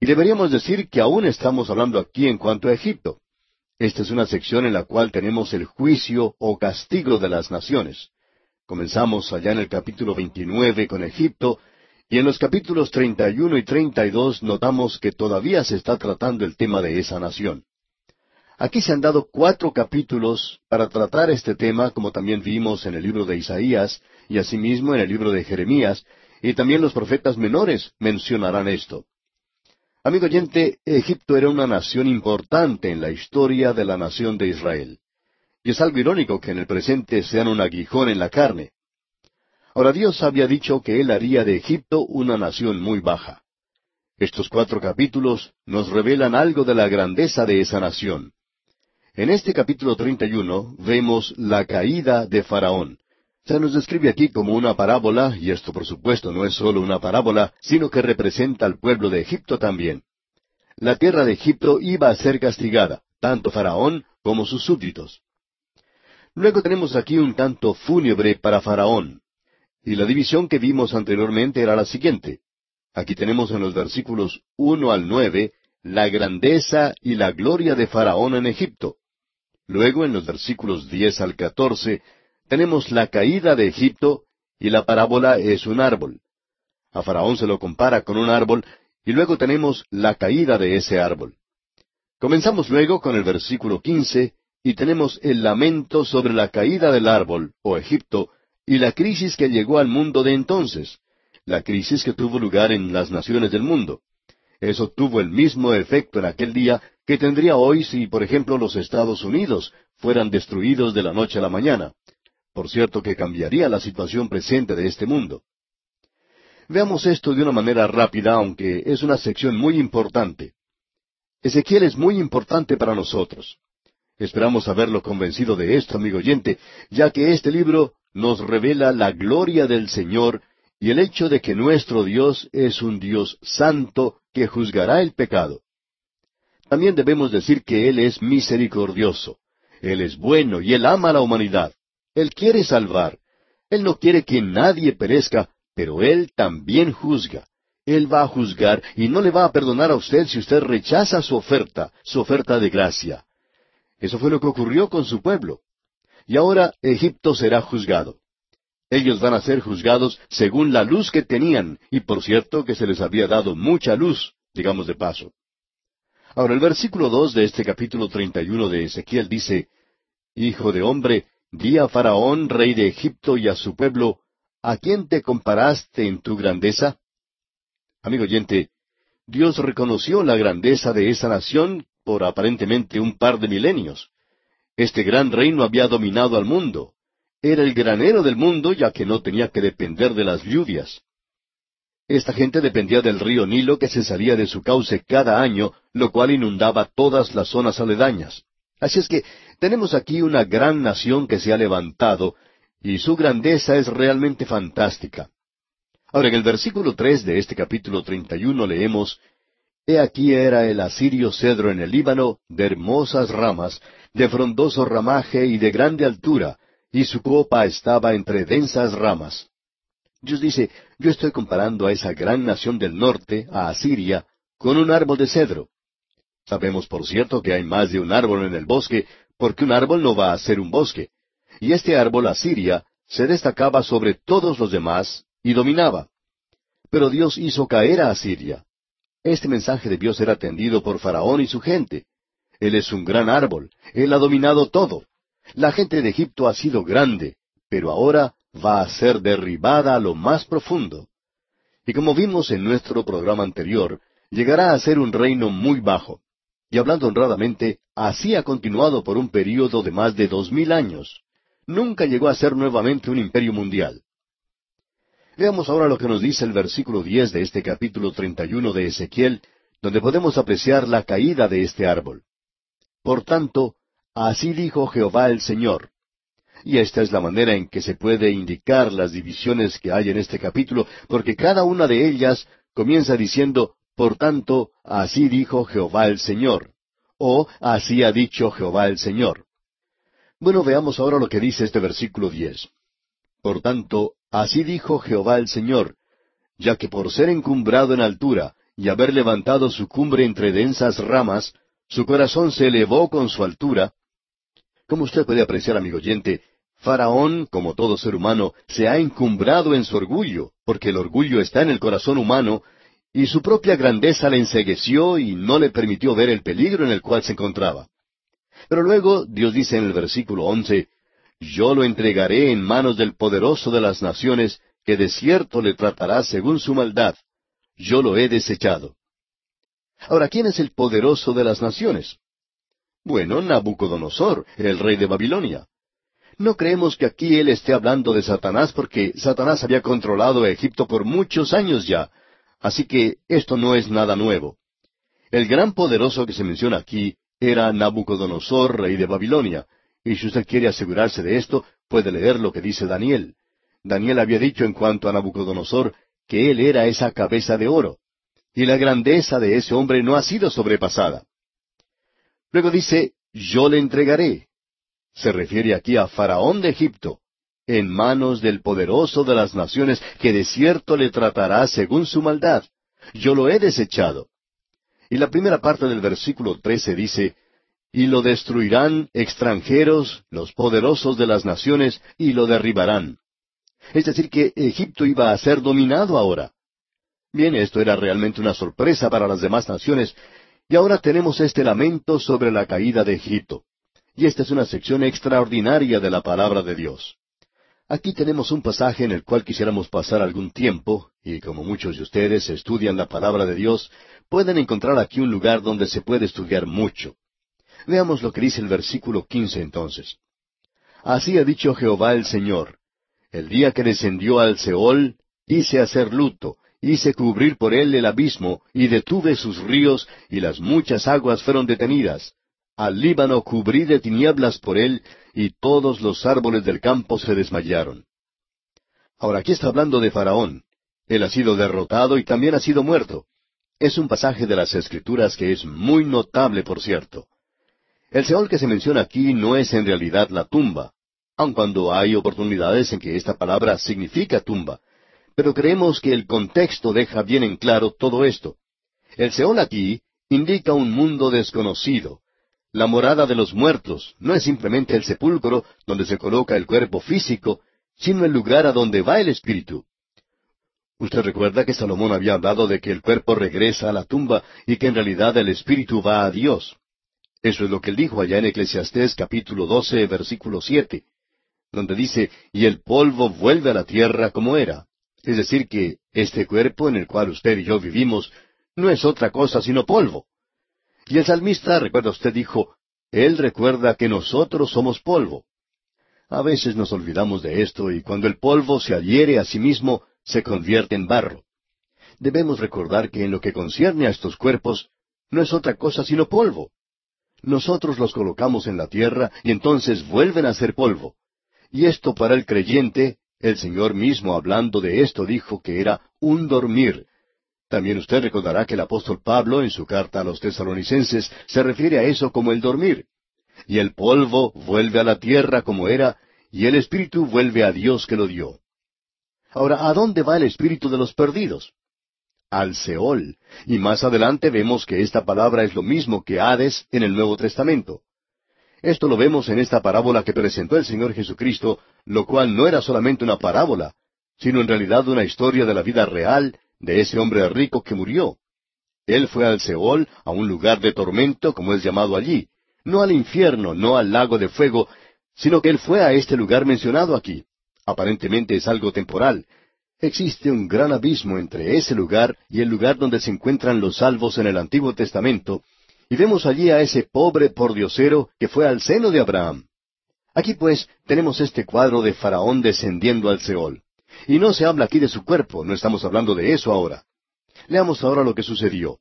y deberíamos decir que aún estamos hablando aquí en cuanto a Egipto. Esta es una sección en la cual tenemos el juicio o castigo de las naciones. Comenzamos allá en el capítulo 29 con Egipto, y en los capítulos 31 y 32 notamos que todavía se está tratando el tema de esa nación. Aquí se han dado cuatro capítulos para tratar este tema, como también vimos en el libro de Isaías y asimismo en el libro de Jeremías, y también los profetas menores mencionarán esto. Amigo oyente, Egipto era una nación importante en la historia de la nación de Israel. Y es algo irónico que en el presente sean un aguijón en la carne. Ahora Dios había dicho que Él haría de Egipto una nación muy baja. Estos cuatro capítulos nos revelan algo de la grandeza de esa nación. En este capítulo 31 vemos la caída de Faraón. Se nos describe aquí como una parábola, y esto por supuesto no es solo una parábola, sino que representa al pueblo de Egipto también. La tierra de Egipto iba a ser castigada, tanto Faraón como sus súbditos. Luego tenemos aquí un canto fúnebre para Faraón. Y la división que vimos anteriormente era la siguiente. Aquí tenemos en los versículos uno al nueve la grandeza y la gloria de Faraón en Egipto. Luego en los versículos diez al catorce tenemos la caída de Egipto y la parábola es un árbol. A Faraón se lo compara con un árbol, y luego tenemos la caída de ese árbol. Comenzamos luego con el versículo quince, y tenemos el lamento sobre la caída del árbol, o Egipto, y la crisis que llegó al mundo de entonces, la crisis que tuvo lugar en las naciones del mundo. Eso tuvo el mismo efecto en aquel día que tendría hoy si, por ejemplo, los Estados Unidos fueran destruidos de la noche a la mañana. Por cierto que cambiaría la situación presente de este mundo. Veamos esto de una manera rápida, aunque es una sección muy importante. Ezequiel es muy importante para nosotros. Esperamos haberlo convencido de esto, amigo oyente, ya que este libro nos revela la gloria del Señor y el hecho de que nuestro Dios es un Dios santo que juzgará el pecado. También debemos decir que Él es misericordioso. Él es bueno y Él ama a la humanidad. Él quiere salvar. Él no quiere que nadie perezca, pero Él también juzga. Él va a juzgar y no le va a perdonar a usted si usted rechaza su oferta, su oferta de gracia. Eso fue lo que ocurrió con su pueblo. Y ahora Egipto será juzgado. Ellos van a ser juzgados según la luz que tenían, y por cierto que se les había dado mucha luz, digamos de paso. Ahora el versículo dos de este capítulo treinta y uno de Ezequiel dice, Hijo de hombre, di a Faraón, rey de Egipto, y a su pueblo, ¿a quién te comparaste en tu grandeza? Amigo oyente, Dios reconoció la grandeza de esa nación por aparentemente un par de milenios. Este gran reino había dominado al mundo. Era el granero del mundo ya que no tenía que depender de las lluvias. Esta gente dependía del río Nilo que se salía de su cauce cada año, lo cual inundaba todas las zonas aledañas. Así es que tenemos aquí una gran nación que se ha levantado, y su grandeza es realmente fantástica. Ahora, en el versículo tres de este capítulo treinta y uno leemos He aquí era el asirio cedro en el Líbano, de hermosas ramas, de frondoso ramaje y de grande altura, y su copa estaba entre densas ramas. Dios dice, yo estoy comparando a esa gran nación del norte, a Asiria, con un árbol de cedro. Sabemos, por cierto, que hay más de un árbol en el bosque, porque un árbol no va a ser un bosque. Y este árbol, Asiria, se destacaba sobre todos los demás y dominaba. Pero Dios hizo caer a Asiria. Este mensaje debió ser atendido por Faraón y su gente. Él es un gran árbol, él ha dominado todo. La gente de Egipto ha sido grande, pero ahora va a ser derribada a lo más profundo. Y como vimos en nuestro programa anterior, llegará a ser un reino muy bajo. Y hablando honradamente, así ha continuado por un período de más de dos mil años. Nunca llegó a ser nuevamente un imperio mundial. Veamos ahora lo que nos dice el versículo diez de este capítulo treinta y uno de Ezequiel, donde podemos apreciar la caída de este árbol. Por tanto, así dijo Jehová el Señor. Y esta es la manera en que se puede indicar las divisiones que hay en este capítulo, porque cada una de ellas comienza diciendo, Por tanto, así dijo Jehová el Señor, o así ha dicho Jehová el Señor. Bueno, veamos ahora lo que dice este versículo diez. Por tanto, Así dijo Jehová el Señor, ya que por ser encumbrado en altura y haber levantado su cumbre entre densas ramas, su corazón se elevó con su altura. Como usted puede apreciar, amigo oyente, Faraón, como todo ser humano, se ha encumbrado en su orgullo, porque el orgullo está en el corazón humano, y su propia grandeza le ensegueció y no le permitió ver el peligro en el cual se encontraba. Pero luego Dios dice en el versículo once, yo lo entregaré en manos del poderoso de las naciones, que de cierto le tratará según su maldad. Yo lo he desechado. Ahora, ¿quién es el poderoso de las naciones? Bueno, Nabucodonosor, el rey de Babilonia. No creemos que aquí él esté hablando de Satanás porque Satanás había controlado Egipto por muchos años ya, así que esto no es nada nuevo. El gran poderoso que se menciona aquí era Nabucodonosor, rey de Babilonia, y si usted quiere asegurarse de esto, puede leer lo que dice Daniel. Daniel había dicho en cuanto a Nabucodonosor que él era esa cabeza de oro, y la grandeza de ese hombre no ha sido sobrepasada. Luego dice, yo le entregaré. Se refiere aquí a Faraón de Egipto, en manos del poderoso de las naciones, que de cierto le tratará según su maldad. Yo lo he desechado. Y la primera parte del versículo trece dice, y lo destruirán extranjeros, los poderosos de las naciones, y lo derribarán. Es decir, que Egipto iba a ser dominado ahora. Bien, esto era realmente una sorpresa para las demás naciones, y ahora tenemos este lamento sobre la caída de Egipto. Y esta es una sección extraordinaria de la palabra de Dios. Aquí tenemos un pasaje en el cual quisiéramos pasar algún tiempo, y como muchos de ustedes estudian la palabra de Dios, pueden encontrar aquí un lugar donde se puede estudiar mucho. Veamos lo que dice el versículo quince entonces. Así ha dicho Jehová el Señor. El día que descendió al Seol, hice hacer luto, hice cubrir por él el abismo, y detuve sus ríos, y las muchas aguas fueron detenidas. Al Líbano cubrí de tinieblas por él, y todos los árboles del campo se desmayaron. Ahora aquí está hablando de Faraón. Él ha sido derrotado y también ha sido muerto. Es un pasaje de las Escrituras que es muy notable, por cierto. El Seol que se menciona aquí no es en realidad la tumba, aun cuando hay oportunidades en que esta palabra significa tumba, pero creemos que el contexto deja bien en claro todo esto. El Seol aquí indica un mundo desconocido. La morada de los muertos no es simplemente el sepulcro donde se coloca el cuerpo físico, sino el lugar a donde va el espíritu. Usted recuerda que Salomón había hablado de que el cuerpo regresa a la tumba y que en realidad el espíritu va a Dios. Eso es lo que él dijo allá en Eclesiastés capítulo 12, versículo 7, donde dice, y el polvo vuelve a la tierra como era. Es decir, que este cuerpo en el cual usted y yo vivimos no es otra cosa sino polvo. Y el salmista, recuerda usted, dijo, Él recuerda que nosotros somos polvo. A veces nos olvidamos de esto y cuando el polvo se adhiere a sí mismo, se convierte en barro. Debemos recordar que en lo que concierne a estos cuerpos, no es otra cosa sino polvo. Nosotros los colocamos en la tierra y entonces vuelven a ser polvo. Y esto para el creyente el Señor mismo hablando de esto dijo que era un dormir. También usted recordará que el apóstol Pablo en su carta a los tesalonicenses se refiere a eso como el dormir. Y el polvo vuelve a la tierra como era, y el espíritu vuelve a Dios que lo dio. Ahora, ¿a dónde va el espíritu de los perdidos? Al Seol. Y más adelante vemos que esta palabra es lo mismo que Hades en el Nuevo Testamento. Esto lo vemos en esta parábola que presentó el Señor Jesucristo, lo cual no era solamente una parábola, sino en realidad una historia de la vida real de ese hombre rico que murió. Él fue al Seol, a un lugar de tormento, como es llamado allí, no al infierno, no al lago de fuego, sino que él fue a este lugar mencionado aquí. Aparentemente es algo temporal. Existe un gran abismo entre ese lugar y el lugar donde se encuentran los salvos en el Antiguo Testamento, y vemos allí a ese pobre pordiosero que fue al seno de Abraham. Aquí pues tenemos este cuadro de Faraón descendiendo al Seol. Y no se habla aquí de su cuerpo, no estamos hablando de eso ahora. Leamos ahora lo que sucedió.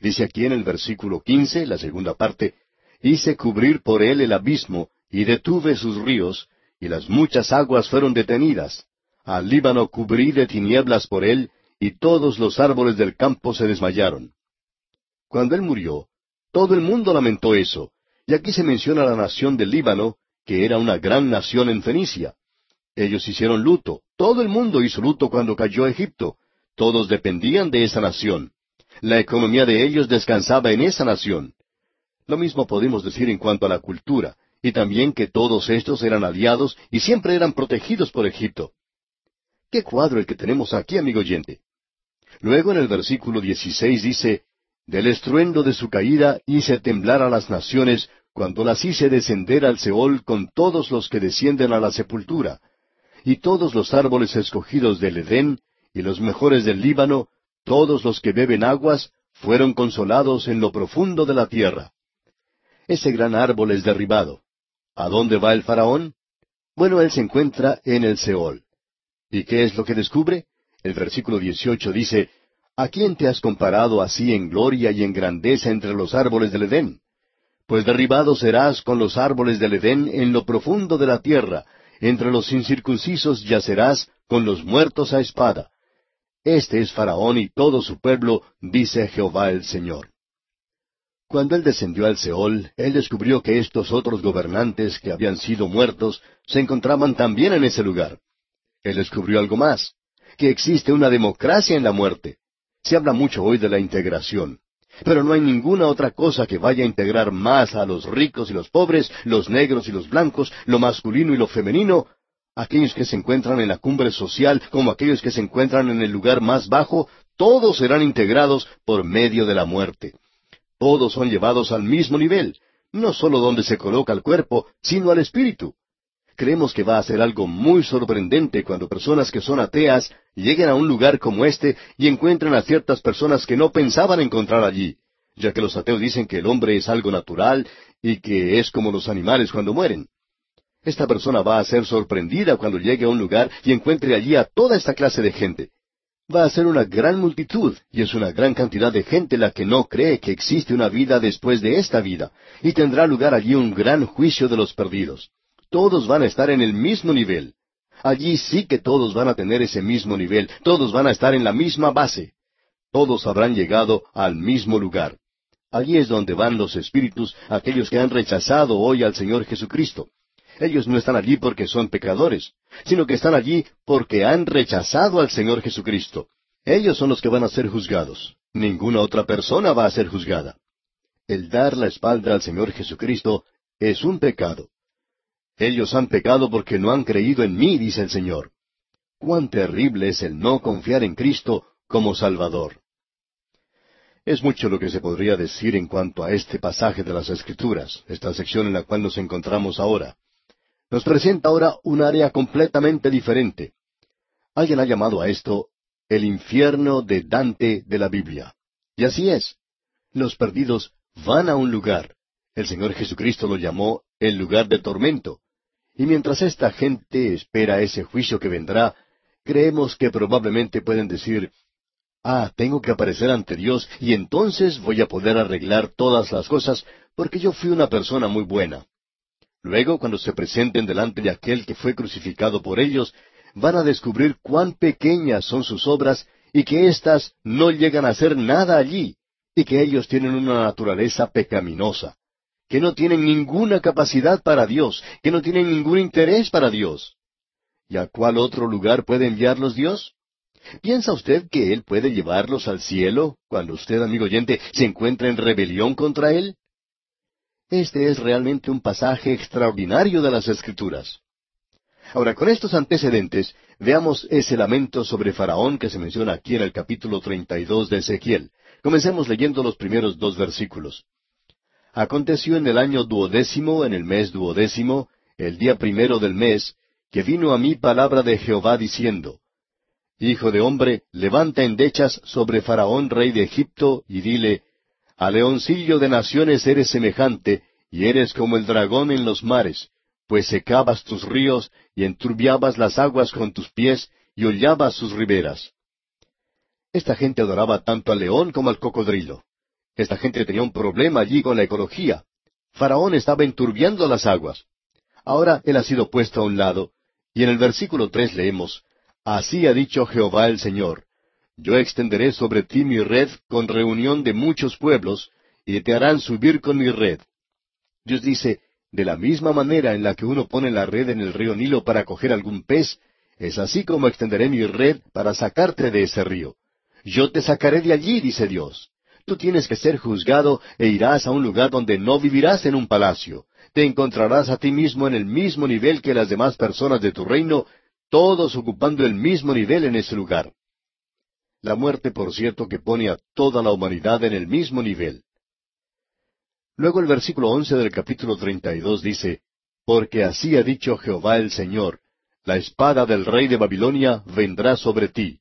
Dice aquí en el versículo quince, la segunda parte, Hice cubrir por él el abismo, y detuve sus ríos, y las muchas aguas fueron detenidas. Al Líbano cubrí de tinieblas por él, y todos los árboles del campo se desmayaron. Cuando él murió, todo el mundo lamentó eso. Y aquí se menciona la nación del Líbano, que era una gran nación en Fenicia. Ellos hicieron luto. Todo el mundo hizo luto cuando cayó Egipto. Todos dependían de esa nación. La economía de ellos descansaba en esa nación. Lo mismo podemos decir en cuanto a la cultura, y también que todos estos eran aliados y siempre eran protegidos por Egipto. ¿Qué cuadro el que tenemos aquí, amigo oyente? Luego en el versículo 16 dice, del estruendo de su caída hice temblar a las naciones, cuando las hice descender al Seol con todos los que descienden a la sepultura. Y todos los árboles escogidos del Edén, y los mejores del Líbano, todos los que beben aguas, fueron consolados en lo profundo de la tierra. Ese gran árbol es derribado. ¿A dónde va el faraón? Bueno, él se encuentra en el Seol. ¿Y qué es lo que descubre? El versículo 18 dice, ¿A quién te has comparado así en gloria y en grandeza entre los árboles del Edén? Pues derribado serás con los árboles del Edén en lo profundo de la tierra, entre los incircuncisos yacerás con los muertos a espada. Este es Faraón y todo su pueblo, dice Jehová el Señor. Cuando él descendió al Seol, él descubrió que estos otros gobernantes que habían sido muertos se encontraban también en ese lugar. Él descubrió algo más, que existe una democracia en la muerte. Se habla mucho hoy de la integración, pero no hay ninguna otra cosa que vaya a integrar más a los ricos y los pobres, los negros y los blancos, lo masculino y lo femenino, aquellos que se encuentran en la cumbre social como aquellos que se encuentran en el lugar más bajo, todos serán integrados por medio de la muerte. Todos son llevados al mismo nivel, no solo donde se coloca el cuerpo, sino al espíritu. Creemos que va a ser algo muy sorprendente cuando personas que son ateas lleguen a un lugar como este y encuentren a ciertas personas que no pensaban encontrar allí, ya que los ateos dicen que el hombre es algo natural y que es como los animales cuando mueren. Esta persona va a ser sorprendida cuando llegue a un lugar y encuentre allí a toda esta clase de gente. Va a ser una gran multitud, y es una gran cantidad de gente la que no cree que existe una vida después de esta vida, y tendrá lugar allí un gran juicio de los perdidos. Todos van a estar en el mismo nivel. Allí sí que todos van a tener ese mismo nivel, todos van a estar en la misma base. Todos habrán llegado al mismo lugar. Allí es donde van los espíritus, aquellos que han rechazado hoy al Señor Jesucristo. Ellos no están allí porque son pecadores, sino que están allí porque han rechazado al Señor Jesucristo. Ellos son los que van a ser juzgados. Ninguna otra persona va a ser juzgada. El dar la espalda al Señor Jesucristo es un pecado. Ellos han pecado porque no han creído en mí, dice el Señor. Cuán terrible es el no confiar en Cristo como Salvador. Es mucho lo que se podría decir en cuanto a este pasaje de las Escrituras, esta sección en la cual nos encontramos ahora nos presenta ahora un área completamente diferente. Alguien ha llamado a esto el infierno de Dante de la Biblia. Y así es. Los perdidos van a un lugar. El Señor Jesucristo lo llamó el lugar de tormento. Y mientras esta gente espera ese juicio que vendrá, creemos que probablemente pueden decir, Ah, tengo que aparecer ante Dios y entonces voy a poder arreglar todas las cosas porque yo fui una persona muy buena. Luego, cuando se presenten delante de aquel que fue crucificado por ellos, van a descubrir cuán pequeñas son sus obras y que éstas no llegan a hacer nada allí, y que ellos tienen una naturaleza pecaminosa, que no tienen ninguna capacidad para Dios, que no tienen ningún interés para Dios. ¿Y a cuál otro lugar puede enviarlos Dios? ¿Piensa usted que Él puede llevarlos al cielo cuando usted, amigo oyente, se encuentra en rebelión contra Él? Este es realmente un pasaje extraordinario de las Escrituras. Ahora, con estos antecedentes, veamos ese lamento sobre Faraón que se menciona aquí en el capítulo 32 de Ezequiel. Comencemos leyendo los primeros dos versículos. Aconteció en el año duodécimo, en el mes duodécimo, el día primero del mes, que vino a mí palabra de Jehová diciendo, Hijo de hombre, levanta endechas sobre Faraón rey de Egipto, y dile, a leoncillo de naciones eres semejante, y eres como el dragón en los mares, pues secabas tus ríos y enturbiabas las aguas con tus pies y hollabas sus riberas. Esta gente adoraba tanto al león como al cocodrilo. Esta gente tenía un problema allí con la ecología. Faraón estaba enturbiando las aguas. Ahora él ha sido puesto a un lado, y en el versículo tres leemos, Así ha dicho Jehová el Señor, yo extenderé sobre ti mi red con reunión de muchos pueblos, y te harán subir con mi red. Dios dice, de la misma manera en la que uno pone la red en el río Nilo para coger algún pez, es así como extenderé mi red para sacarte de ese río. Yo te sacaré de allí, dice Dios. Tú tienes que ser juzgado e irás a un lugar donde no vivirás en un palacio. Te encontrarás a ti mismo en el mismo nivel que las demás personas de tu reino, todos ocupando el mismo nivel en ese lugar. La muerte, por cierto, que pone a toda la humanidad en el mismo nivel. Luego el versículo once del capítulo treinta y dos dice, Porque así ha dicho Jehová el Señor, la espada del rey de Babilonia vendrá sobre ti.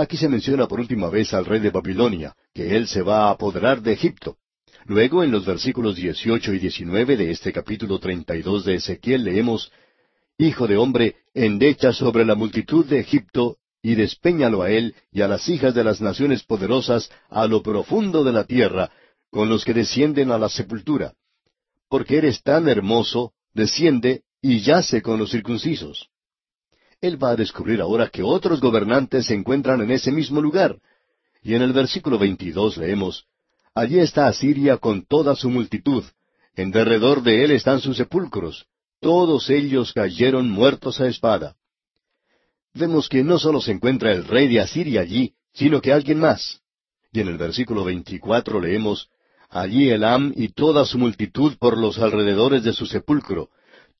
Aquí se menciona por última vez al rey de Babilonia, que él se va a apoderar de Egipto. Luego, en los versículos dieciocho y diecinueve de este capítulo treinta y dos de Ezequiel leemos, Hijo de hombre, endecha sobre la multitud de Egipto y despéñalo a él y a las hijas de las naciones poderosas a lo profundo de la tierra, con los que descienden a la sepultura. Porque eres tan hermoso, desciende y yace con los circuncisos. Él va a descubrir ahora que otros gobernantes se encuentran en ese mismo lugar. Y en el versículo 22 leemos, Allí está Asiria con toda su multitud, en derredor de él están sus sepulcros, todos ellos cayeron muertos a espada vemos que no solo se encuentra el rey de Asiria allí, sino que alguien más. Y en el versículo 24 leemos, Allí Elam y toda su multitud por los alrededores de su sepulcro,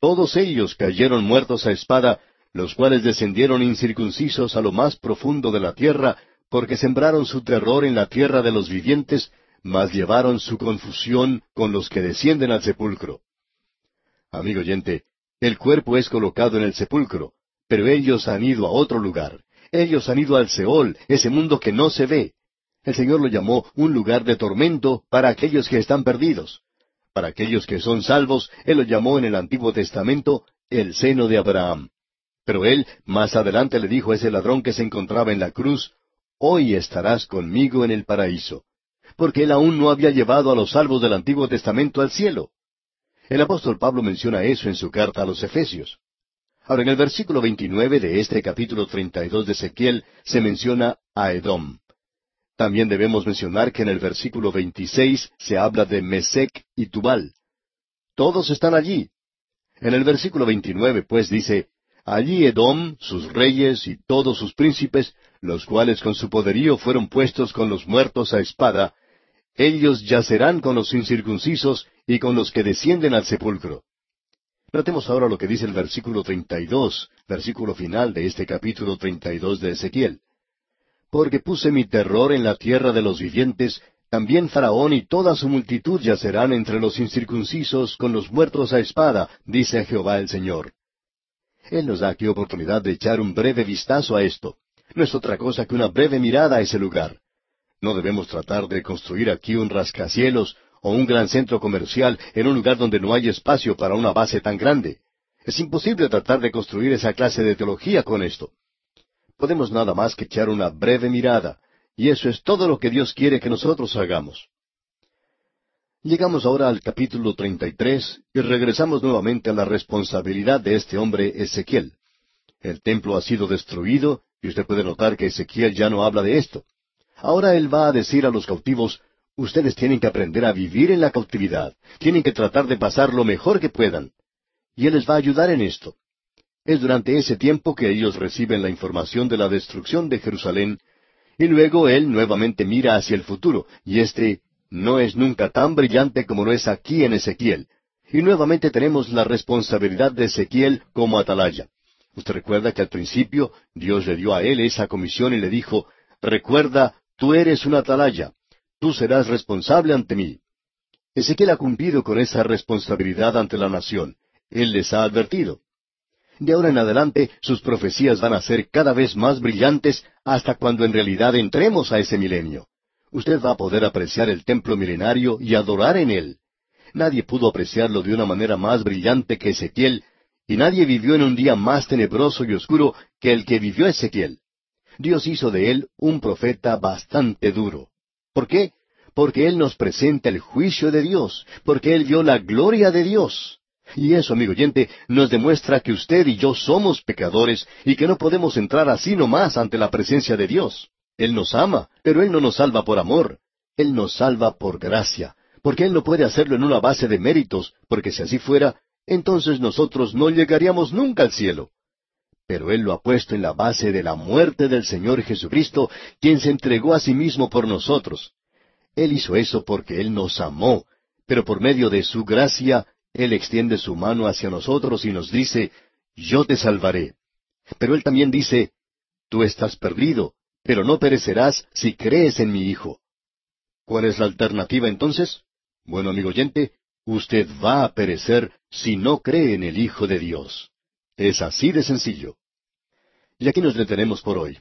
Todos ellos cayeron muertos a espada, los cuales descendieron incircuncisos a lo más profundo de la tierra, porque sembraron su terror en la tierra de los vivientes, mas llevaron su confusión con los que descienden al sepulcro. Amigo oyente, el cuerpo es colocado en el sepulcro, pero ellos han ido a otro lugar. Ellos han ido al Seol, ese mundo que no se ve. El Señor lo llamó un lugar de tormento para aquellos que están perdidos. Para aquellos que son salvos, Él lo llamó en el Antiguo Testamento el seno de Abraham. Pero Él más adelante le dijo a ese ladrón que se encontraba en la cruz, Hoy estarás conmigo en el paraíso. Porque Él aún no había llevado a los salvos del Antiguo Testamento al cielo. El apóstol Pablo menciona eso en su carta a los Efesios. Ahora, en el versículo 29 de este capítulo 32 de Ezequiel se menciona a Edom. También debemos mencionar que en el versículo 26 se habla de Mesec y Tubal. Todos están allí. En el versículo 29, pues dice, Allí Edom, sus reyes y todos sus príncipes, los cuales con su poderío fueron puestos con los muertos a espada, ellos yacerán con los incircuncisos y con los que descienden al sepulcro. Notemos ahora lo que dice el versículo 32, versículo final de este capítulo 32 de Ezequiel porque puse mi terror en la tierra de los vivientes, también Faraón y toda su multitud yacerán entre los incircuncisos con los muertos a espada, dice Jehová el Señor. Él nos da aquí oportunidad de echar un breve vistazo a esto. No es otra cosa que una breve mirada a ese lugar. No debemos tratar de construir aquí un rascacielos o un gran centro comercial en un lugar donde no hay espacio para una base tan grande. Es imposible tratar de construir esa clase de teología con esto podemos nada más que echar una breve mirada, y eso es todo lo que Dios quiere que nosotros hagamos. Llegamos ahora al capítulo 33 y regresamos nuevamente a la responsabilidad de este hombre Ezequiel. El templo ha sido destruido y usted puede notar que Ezequiel ya no habla de esto. Ahora él va a decir a los cautivos, ustedes tienen que aprender a vivir en la cautividad, tienen que tratar de pasar lo mejor que puedan. Y él les va a ayudar en esto. Es durante ese tiempo que ellos reciben la información de la destrucción de Jerusalén, y luego él nuevamente mira hacia el futuro, y este no es nunca tan brillante como lo es aquí en Ezequiel. Y nuevamente tenemos la responsabilidad de Ezequiel como atalaya. Usted recuerda que al principio Dios le dio a él esa comisión y le dijo, recuerda, tú eres un atalaya, tú serás responsable ante mí. Ezequiel ha cumplido con esa responsabilidad ante la nación. Él les ha advertido. De ahora en adelante sus profecías van a ser cada vez más brillantes hasta cuando en realidad entremos a ese milenio. Usted va a poder apreciar el templo milenario y adorar en él. Nadie pudo apreciarlo de una manera más brillante que Ezequiel, y nadie vivió en un día más tenebroso y oscuro que el que vivió Ezequiel. Dios hizo de él un profeta bastante duro. ¿Por qué? Porque él nos presenta el juicio de Dios, porque él vio la gloria de Dios. Y eso, amigo oyente, nos demuestra que usted y yo somos pecadores y que no podemos entrar así nomás ante la presencia de Dios. Él nos ama, pero Él no nos salva por amor. Él nos salva por gracia, porque Él no puede hacerlo en una base de méritos, porque si así fuera, entonces nosotros no llegaríamos nunca al cielo. Pero Él lo ha puesto en la base de la muerte del Señor Jesucristo, quien se entregó a sí mismo por nosotros. Él hizo eso porque Él nos amó, pero por medio de su gracia él extiende su mano hacia nosotros y nos dice, yo te salvaré. Pero Él también dice, tú estás perdido, pero no perecerás si crees en mi Hijo. ¿Cuál es la alternativa entonces? Bueno, amigo oyente, usted va a perecer si no cree en el Hijo de Dios. Es así de sencillo. Y aquí nos detenemos por hoy.